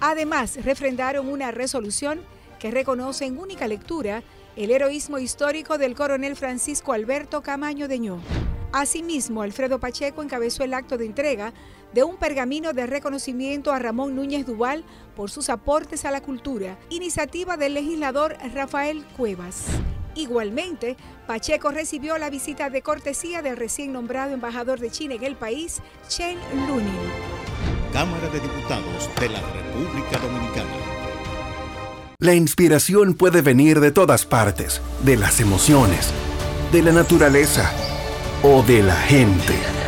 Además, refrendaron una resolución que reconoce en única lectura el heroísmo histórico del coronel Francisco Alberto Camaño Deñó. Asimismo, Alfredo Pacheco encabezó el acto de entrega de un pergamino de reconocimiento a Ramón Núñez Duval por sus aportes a la cultura, iniciativa del legislador Rafael Cuevas. Igualmente, Pacheco recibió la visita de cortesía del recién nombrado embajador de China en el país, Chen Lunin. Cámara de Diputados de la República Dominicana. La inspiración puede venir de todas partes, de las emociones, de la naturaleza o de la gente.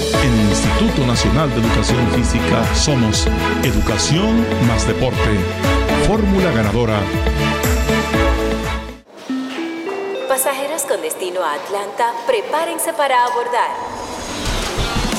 En el Instituto Nacional de Educación Física somos Educación más Deporte. Fórmula ganadora. Pasajeros con destino a Atlanta, prepárense para abordar.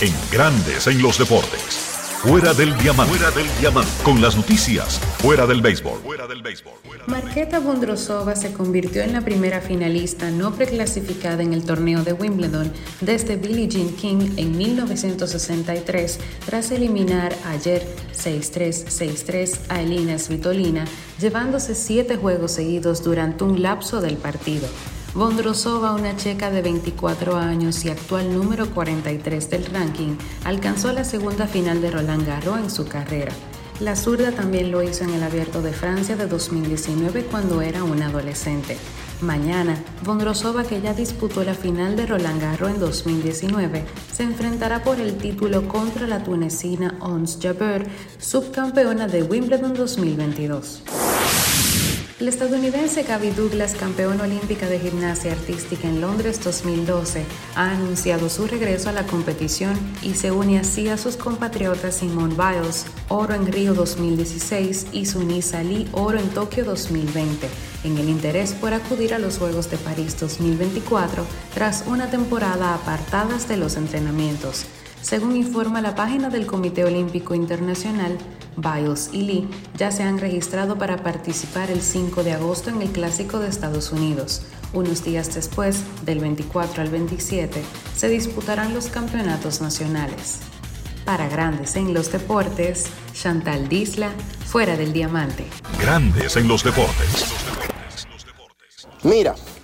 En Grandes en los Deportes. Fuera del diamante. Fuera del diamante. Con las noticias. Fuera del béisbol. Fuera del béisbol. Marqueta Bondrosova se convirtió en la primera finalista no preclasificada en el torneo de Wimbledon desde Billie Jean King en 1963 tras eliminar ayer 6-3, 6-3 a Elina Svitolina, llevándose siete juegos seguidos durante un lapso del partido. Bondrosova, una checa de 24 años y actual número 43 del ranking, alcanzó la segunda final de Roland Garros en su carrera. La zurda también lo hizo en el Abierto de Francia de 2019 cuando era una adolescente. Mañana, Bondrosova, que ya disputó la final de Roland Garros en 2019, se enfrentará por el título contra la tunecina Ons Jabeur, subcampeona de Wimbledon 2022. La estadounidense Gaby Douglas, campeona olímpica de gimnasia artística en Londres 2012, ha anunciado su regreso a la competición y se une así a sus compatriotas Simone Biles, oro en Río 2016 y Sunisa Lee, oro en Tokio 2020, en el interés por acudir a los Juegos de París 2024 tras una temporada apartadas de los entrenamientos. Según informa la página del Comité Olímpico Internacional, Biles y Lee ya se han registrado para participar el 5 de agosto en el Clásico de Estados Unidos. Unos días después, del 24 al 27, se disputarán los campeonatos nacionales. Para grandes en los deportes, Chantal Disla, fuera del diamante. Grandes en los deportes. Mira,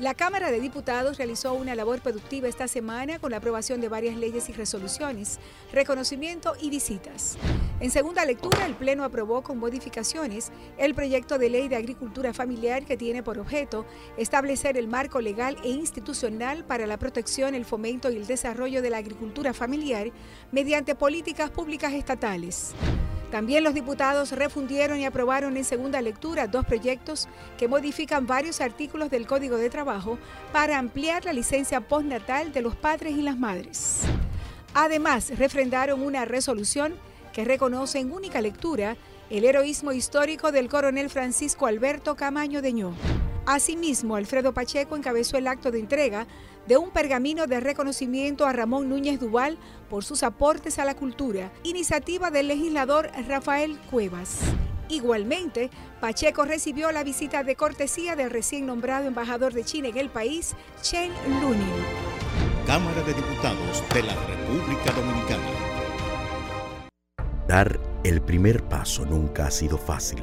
La Cámara de Diputados realizó una labor productiva esta semana con la aprobación de varias leyes y resoluciones, reconocimiento y visitas. En segunda lectura, el Pleno aprobó con modificaciones el proyecto de ley de agricultura familiar que tiene por objeto establecer el marco legal e institucional para la protección, el fomento y el desarrollo de la agricultura familiar mediante políticas públicas estatales. También los diputados refundieron y aprobaron en segunda lectura dos proyectos que modifican varios artículos del Código de Trabajo para ampliar la licencia postnatal de los padres y las madres. Además, refrendaron una resolución que reconoce en única lectura el heroísmo histórico del coronel Francisco Alberto Camaño Deñó. Asimismo, Alfredo Pacheco encabezó el acto de entrega de un pergamino de reconocimiento a Ramón Núñez Duval por sus aportes a la cultura, iniciativa del legislador Rafael Cuevas. Igualmente, Pacheco recibió la visita de cortesía del recién nombrado embajador de China en el país, Chen Lunin. Cámara de Diputados de la República Dominicana. Dar el primer paso nunca ha sido fácil,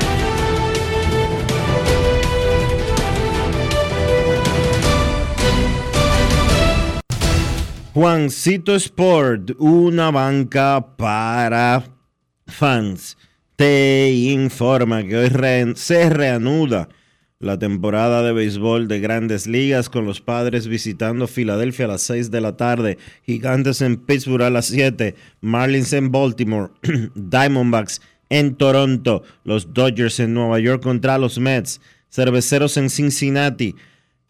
Juancito Sport, una banca para fans, te informa que hoy se reanuda la temporada de béisbol de grandes ligas con los padres visitando Filadelfia a las 6 de la tarde, Gigantes en Pittsburgh a las 7, Marlins en Baltimore, Diamondbacks en Toronto, los Dodgers en Nueva York contra los Mets, Cerveceros en Cincinnati,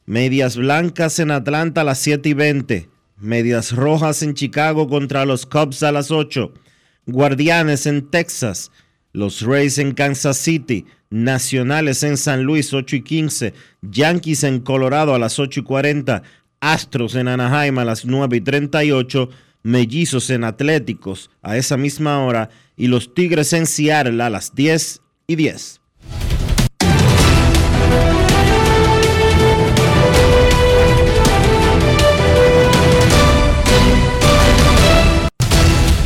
Medias Blancas en Atlanta a las 7 y 20. Medias Rojas en Chicago contra los Cubs a las 8. Guardianes en Texas. Los Rays en Kansas City. Nacionales en San Luis 8 y 15. Yankees en Colorado a las 8 y 40. Astros en Anaheim a las 9 y 38. Mellizos en Atléticos a esa misma hora. Y los Tigres en Seattle a las 10 y 10.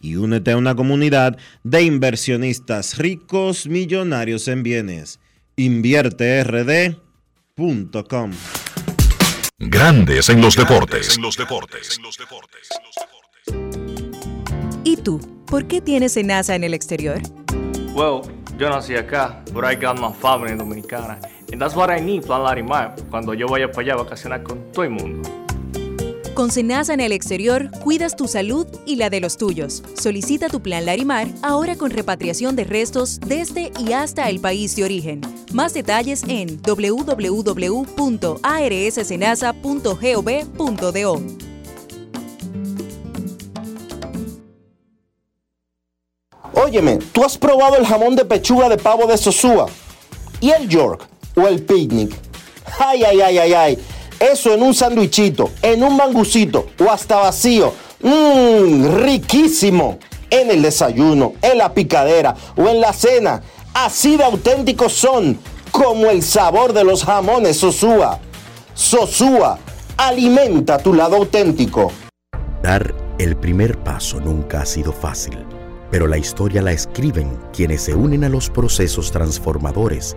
y únete a una comunidad de inversionistas ricos millonarios en bienes. InvierteRD.com. Grandes en los deportes. ¿Y tú? ¿Por qué tienes NASA en el exterior? Well, yo nací acá, but I got my family dominicana. And that's what I need, Plan Larimar, cuando yo vaya para allá a vacacionar con todo el mundo. Con Senasa en el exterior, cuidas tu salud y la de los tuyos. Solicita tu plan Larimar ahora con repatriación de restos desde y hasta el país de origen. Más detalles en www.arssenasa.gov.do. Óyeme, ¿tú has probado el jamón de pechuga de pavo de Sosúa? ¿Y el York? ¿O el picnic? Ay, ay, ay, ay, ay. Eso en un sandwichito, en un mangucito o hasta vacío. Mmm, riquísimo. En el desayuno, en la picadera o en la cena. Así de auténticos son, como el sabor de los jamones Sosúa. Sosúa, alimenta tu lado auténtico. Dar el primer paso nunca ha sido fácil, pero la historia la escriben quienes se unen a los procesos transformadores,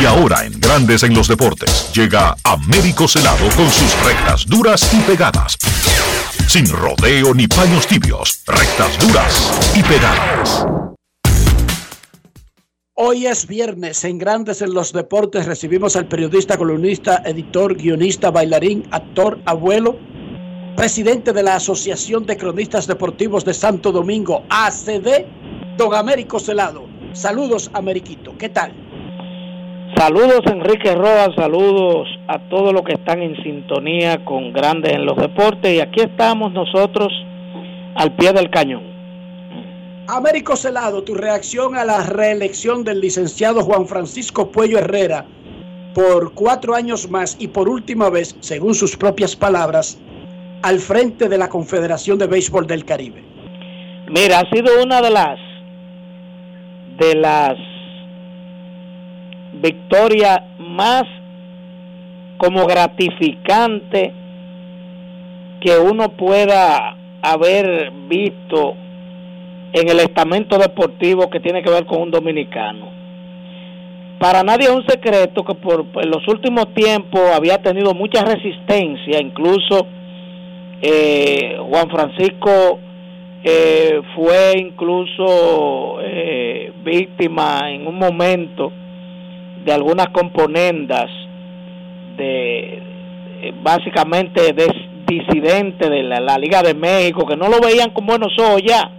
Y ahora en Grandes en los deportes llega Américo Celado con sus rectas duras y pegadas. Sin rodeo ni paños tibios, rectas duras y pegadas. Hoy es viernes, en Grandes en los Deportes recibimos al periodista, columnista, editor, guionista, bailarín, actor, abuelo, presidente de la Asociación de Cronistas Deportivos de Santo Domingo, ACD, don Américo Celado. Saludos, Ameriquito, ¿qué tal? Saludos Enrique Roa, saludos a todos los que están en sintonía con Grandes en los Deportes y aquí estamos nosotros al pie del cañón. Américo Celado, tu reacción a la reelección del licenciado Juan Francisco Puello Herrera por cuatro años más y por última vez, según sus propias palabras, al frente de la Confederación de Béisbol del Caribe. Mira, ha sido una de las de las victorias más como gratificante que uno pueda haber visto en el estamento deportivo que tiene que ver con un dominicano. Para nadie es un secreto que por, los últimos tiempos había tenido mucha resistencia, incluso eh, Juan Francisco eh, fue incluso eh, víctima en un momento de algunas componendas de básicamente de disidentes de la, la, Liga de México que no lo veían con buenos ojos ya.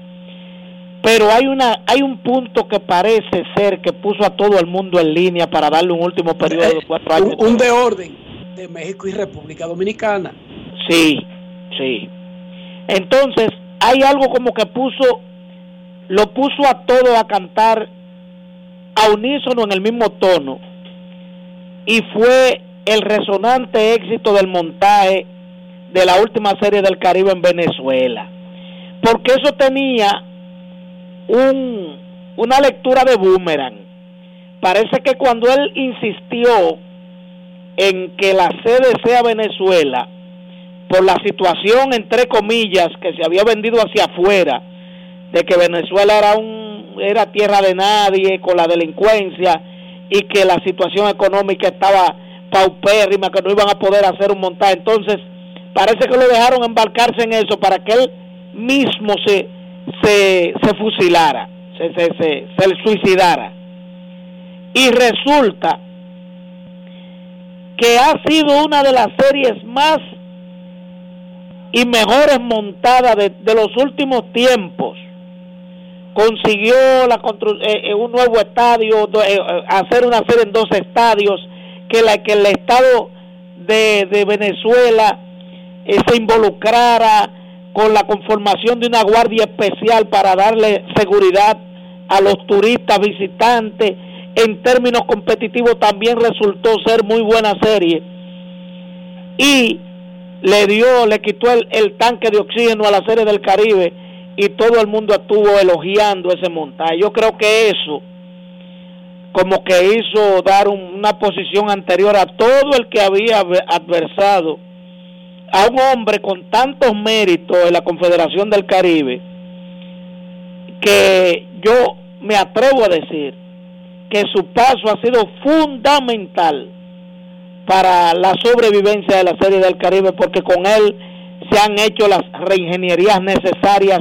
Pero hay una hay un punto que parece ser que puso a todo el mundo en línea para darle un último periodo de cuatro años. un, un de orden de México y República Dominicana. Sí sí. Entonces hay algo como que puso lo puso a todo a cantar a unísono en el mismo tono y fue el resonante éxito del montaje de la última serie del Caribe en Venezuela. Porque eso tenía un, una lectura de boomerang. Parece que cuando él insistió en que la sede sea Venezuela, por la situación, entre comillas, que se había vendido hacia afuera, de que Venezuela era un era tierra de nadie con la delincuencia y que la situación económica estaba paupérrima, que no iban a poder hacer un montaje. Entonces, parece que lo dejaron embarcarse en eso para que él mismo se, se, se fusilara, se, se, se, se suicidara. Y resulta que ha sido una de las series más y mejores montadas de, de los últimos tiempos consiguió la eh, eh, un nuevo estadio, eh, hacer una serie en dos estadios, que, la, que el Estado de, de Venezuela se involucrara con la conformación de una guardia especial para darle seguridad a los turistas visitantes. En términos competitivos también resultó ser muy buena serie. Y le dio, le quitó el, el tanque de oxígeno a la serie del Caribe y todo el mundo estuvo elogiando ese montaje. Yo creo que eso como que hizo dar una posición anterior a todo el que había adversado a un hombre con tantos méritos en la Confederación del Caribe, que yo me atrevo a decir que su paso ha sido fundamental para la sobrevivencia de la Serie del Caribe porque con él se han hecho las reingenierías necesarias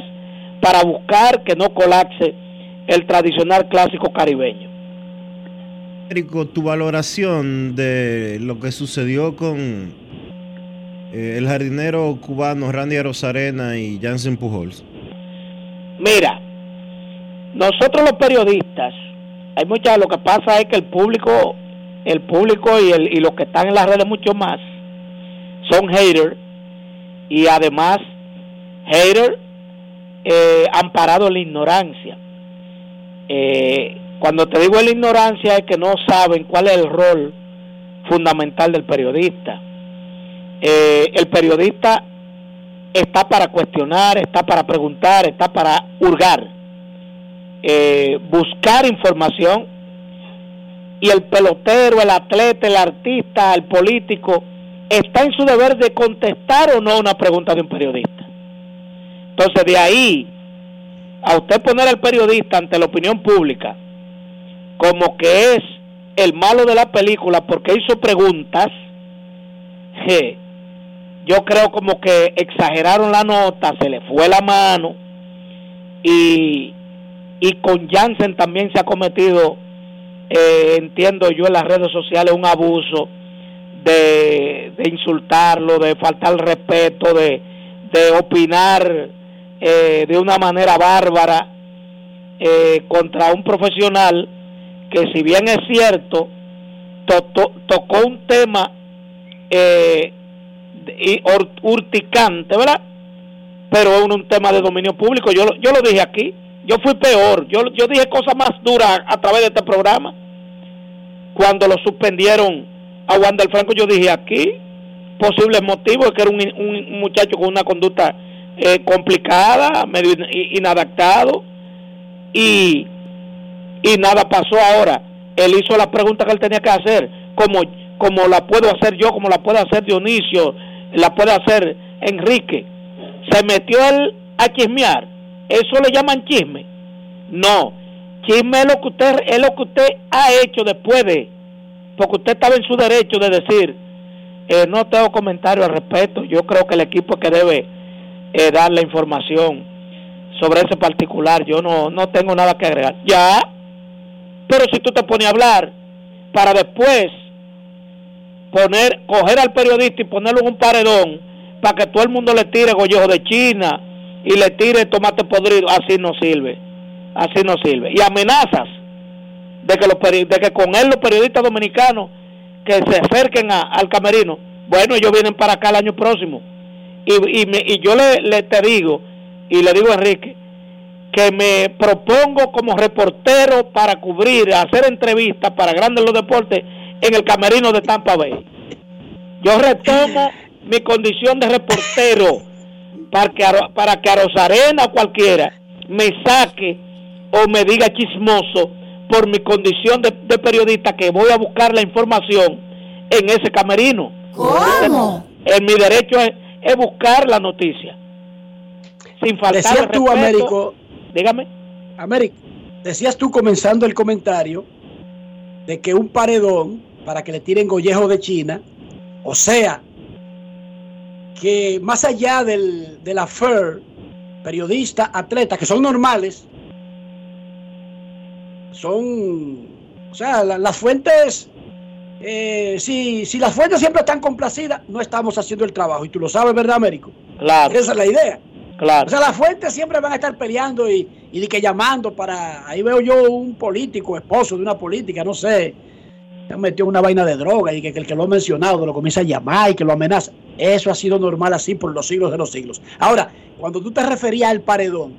para buscar que no colapse el tradicional clásico caribeño. Érico, tu valoración de lo que sucedió con eh, el jardinero cubano Randy Rosarena y Jansen Pujols. Mira, nosotros los periodistas, hay muchas, lo que pasa es que el público, el público y, el, y los que están en las redes mucho más, son haters y además haters eh, amparado en la ignorancia. Eh, cuando te digo la ignorancia es que no saben cuál es el rol fundamental del periodista. Eh, el periodista está para cuestionar, está para preguntar, está para hurgar, eh, buscar información y el pelotero, el atleta, el artista, el político está en su deber de contestar o no una pregunta de un periodista. Entonces de ahí a usted poner al periodista ante la opinión pública como que es el malo de la película porque hizo preguntas, yo creo como que exageraron la nota, se le fue la mano y, y con Jansen también se ha cometido, eh, entiendo yo en las redes sociales, un abuso de, de insultarlo, de faltar respeto, de, de opinar eh, de una manera bárbara eh, contra un profesional que si bien es cierto, tocó un tema eh, urticante, ¿verdad? Pero es un, tema de dominio público. Yo, yo lo dije aquí. Yo fui peor. Yo, yo dije cosas más duras a través de este programa. Cuando lo suspendieron a Juan del Franco, yo dije aquí posibles motivos, que era un, un muchacho con una conducta eh, complicada, medio inadaptado. Y, y nada pasó ahora. Él hizo la pregunta que él tenía que hacer, como, como la puedo hacer yo, como la puede hacer Dionisio, la puede hacer Enrique. Se metió él a chismear. ¿Eso le llaman chisme? No. Chisme es lo que usted, es lo que usted ha hecho después de, porque usted estaba en su derecho de decir, eh, no tengo comentario al respecto, yo creo que el equipo que debe eh, dar la información sobre ese particular, yo no, no tengo nada que agregar. Ya, pero si tú te pones a hablar para después poner, coger al periodista y ponerlo en un paredón para que todo el mundo le tire gollejo de China y le tire tomate podrido, así no sirve, así no sirve. Y amenazas de que, los, de que con él los periodistas dominicanos que se acerquen al camerino, bueno, ellos vienen para acá el año próximo. Y, y, y yo le, le te digo, y le digo a Enrique, que me propongo como reportero para cubrir, hacer entrevistas para Grandes los Deportes en el camerino de Tampa Bay. Yo retomo mi condición de reportero para que, para que a Rosarena o cualquiera me saque o me diga chismoso por mi condición de, periodista que voy a buscar la información en ese camerino. ¿Cómo? En mi derecho es, es buscar la noticia. Sin faltar Decías tú, Américo, Dígame. Américo, decías tú comenzando el comentario de que un paredón para que le tiren gollejo de China, o sea, que más allá del, de la FER, periodista, atleta, que son normales, son, o sea, las fuentes, eh, si, si las fuentes siempre están complacidas, no estamos haciendo el trabajo. Y tú lo sabes, ¿verdad, Américo? Claro. Esa es la idea. Claro. O sea, las fuentes siempre van a estar peleando y, y que llamando para. Ahí veo yo un político, esposo de una política, no sé. Se metió una vaina de droga y que, el que lo ha mencionado lo comienza a llamar y que lo amenaza. Eso ha sido normal así por los siglos de los siglos. Ahora, cuando tú te referías al paredón,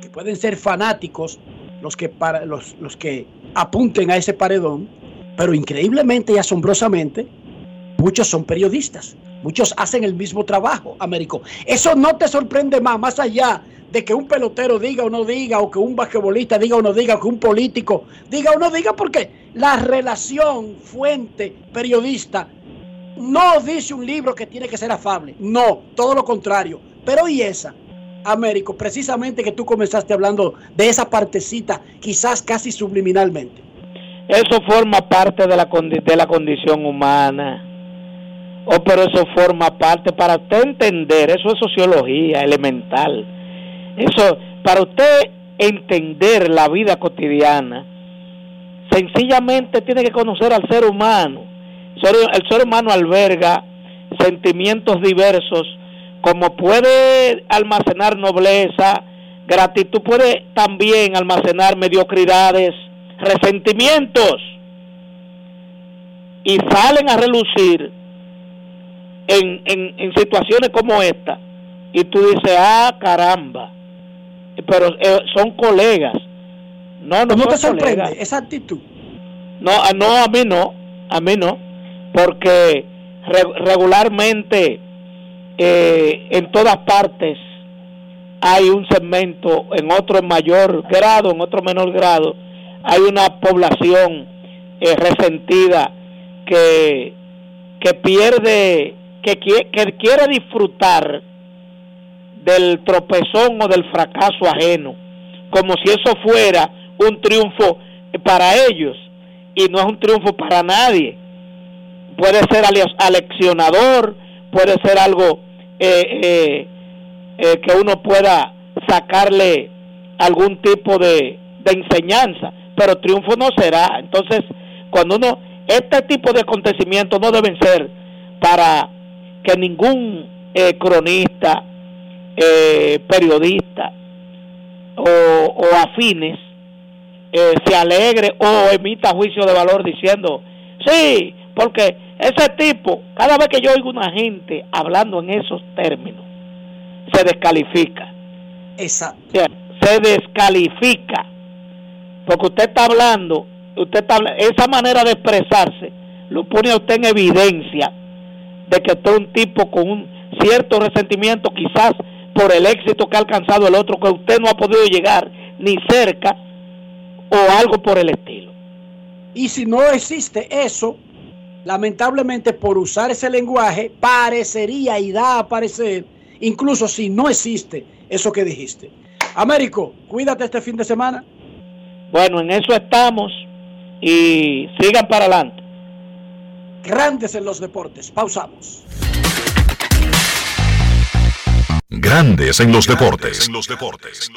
que pueden ser fanáticos los que, para, los, los que apunten a ese paredón, pero increíblemente y asombrosamente, muchos son periodistas. Muchos hacen el mismo trabajo, Américo. Eso no te sorprende más, más allá de que un pelotero diga o no diga, o que un basquetbolista diga o no diga, o que un político diga o no diga, porque la relación fuente-periodista no dice un libro que tiene que ser afable. No, todo lo contrario. Pero y esa, Américo, precisamente que tú comenzaste hablando de esa partecita, quizás casi subliminalmente. Eso forma parte de la, de la condición humana. Oh, pero eso forma parte, para usted entender, eso es sociología elemental. Eso, para usted entender la vida cotidiana, sencillamente tiene que conocer al ser humano. El ser humano alberga sentimientos diversos, como puede almacenar nobleza, gratitud, puede también almacenar mediocridades, resentimientos, y salen a relucir en, en, situaciones como esta, y tú dices, ah, caramba, pero eh, son colegas. No, no, ¿No te sorprende esa actitud? No, no, a mí no, a mí no, porque regularmente eh, en todas partes hay un segmento, en otro en mayor grado, en otro menor grado, hay una población eh, resentida que, que pierde, que, que quiere disfrutar del tropezón o del fracaso ajeno, como si eso fuera un triunfo para ellos y no es un triunfo para nadie. Puede ser aleccionador, puede ser algo eh, eh, eh, que uno pueda sacarle algún tipo de, de enseñanza, pero triunfo no será. Entonces, cuando uno, este tipo de acontecimientos no deben ser para que ningún eh, cronista, eh, periodista o, o afines eh, se alegre o emita juicio de valor diciendo, sí, porque ese tipo, cada vez que yo oigo una gente hablando en esos términos, se descalifica. Exacto. Se descalifica. Porque usted está hablando, usted está esa manera de expresarse lo pone a usted en evidencia de que usted es un tipo con un cierto resentimiento quizás por el éxito que ha alcanzado el otro que usted no ha podido llegar ni cerca o algo por el estilo. Y si no existe eso, lamentablemente por usar ese lenguaje, parecería y da a parecer, incluso si no existe eso que dijiste. Américo, cuídate este fin de semana. Bueno, en eso estamos y sigan para adelante. Grandes en los deportes. Pausamos. Grandes en los deportes. En los deportes.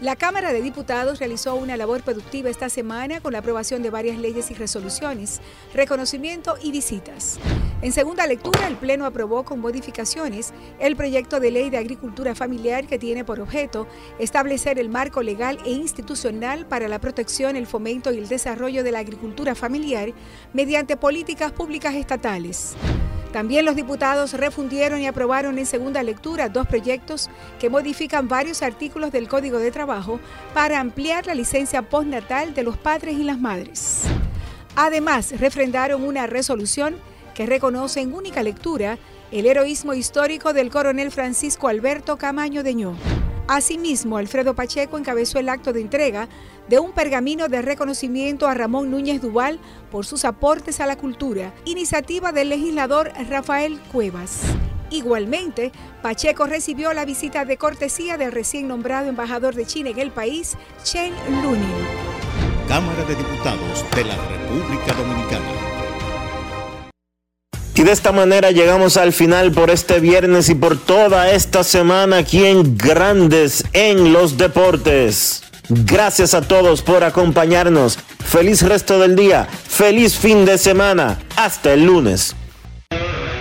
La Cámara de Diputados realizó una labor productiva esta semana con la aprobación de varias leyes y resoluciones, reconocimiento y visitas. En segunda lectura, el Pleno aprobó con modificaciones el proyecto de ley de agricultura familiar que tiene por objeto establecer el marco legal e institucional para la protección, el fomento y el desarrollo de la agricultura familiar mediante políticas públicas estatales. También los diputados refundieron y aprobaron en segunda lectura dos proyectos que modifican varios artículos del Código de Para ampliar la licencia postnatal de los padres y las madres. Además, refrendaron una resolución que reconoce en única lectura el heroísmo histórico del coronel Francisco Alberto Camaño Deñó. Asimismo, Alfredo Pacheco encabezó el acto de entrega de un pergamino de reconocimiento a Ramón Núñez Duval por sus aportes a la cultura, iniciativa del legislador Rafael Cuevas. Igualmente, Pacheco recibió la visita de cortesía del recién nombrado embajador de China en el país, Chen Lunin. Cámara de Diputados de la República Dominicana. Y de esta manera llegamos al final por este viernes y por toda esta semana aquí en Grandes en los Deportes. Gracias a todos por acompañarnos. Feliz resto del día. Feliz fin de semana. Hasta el lunes.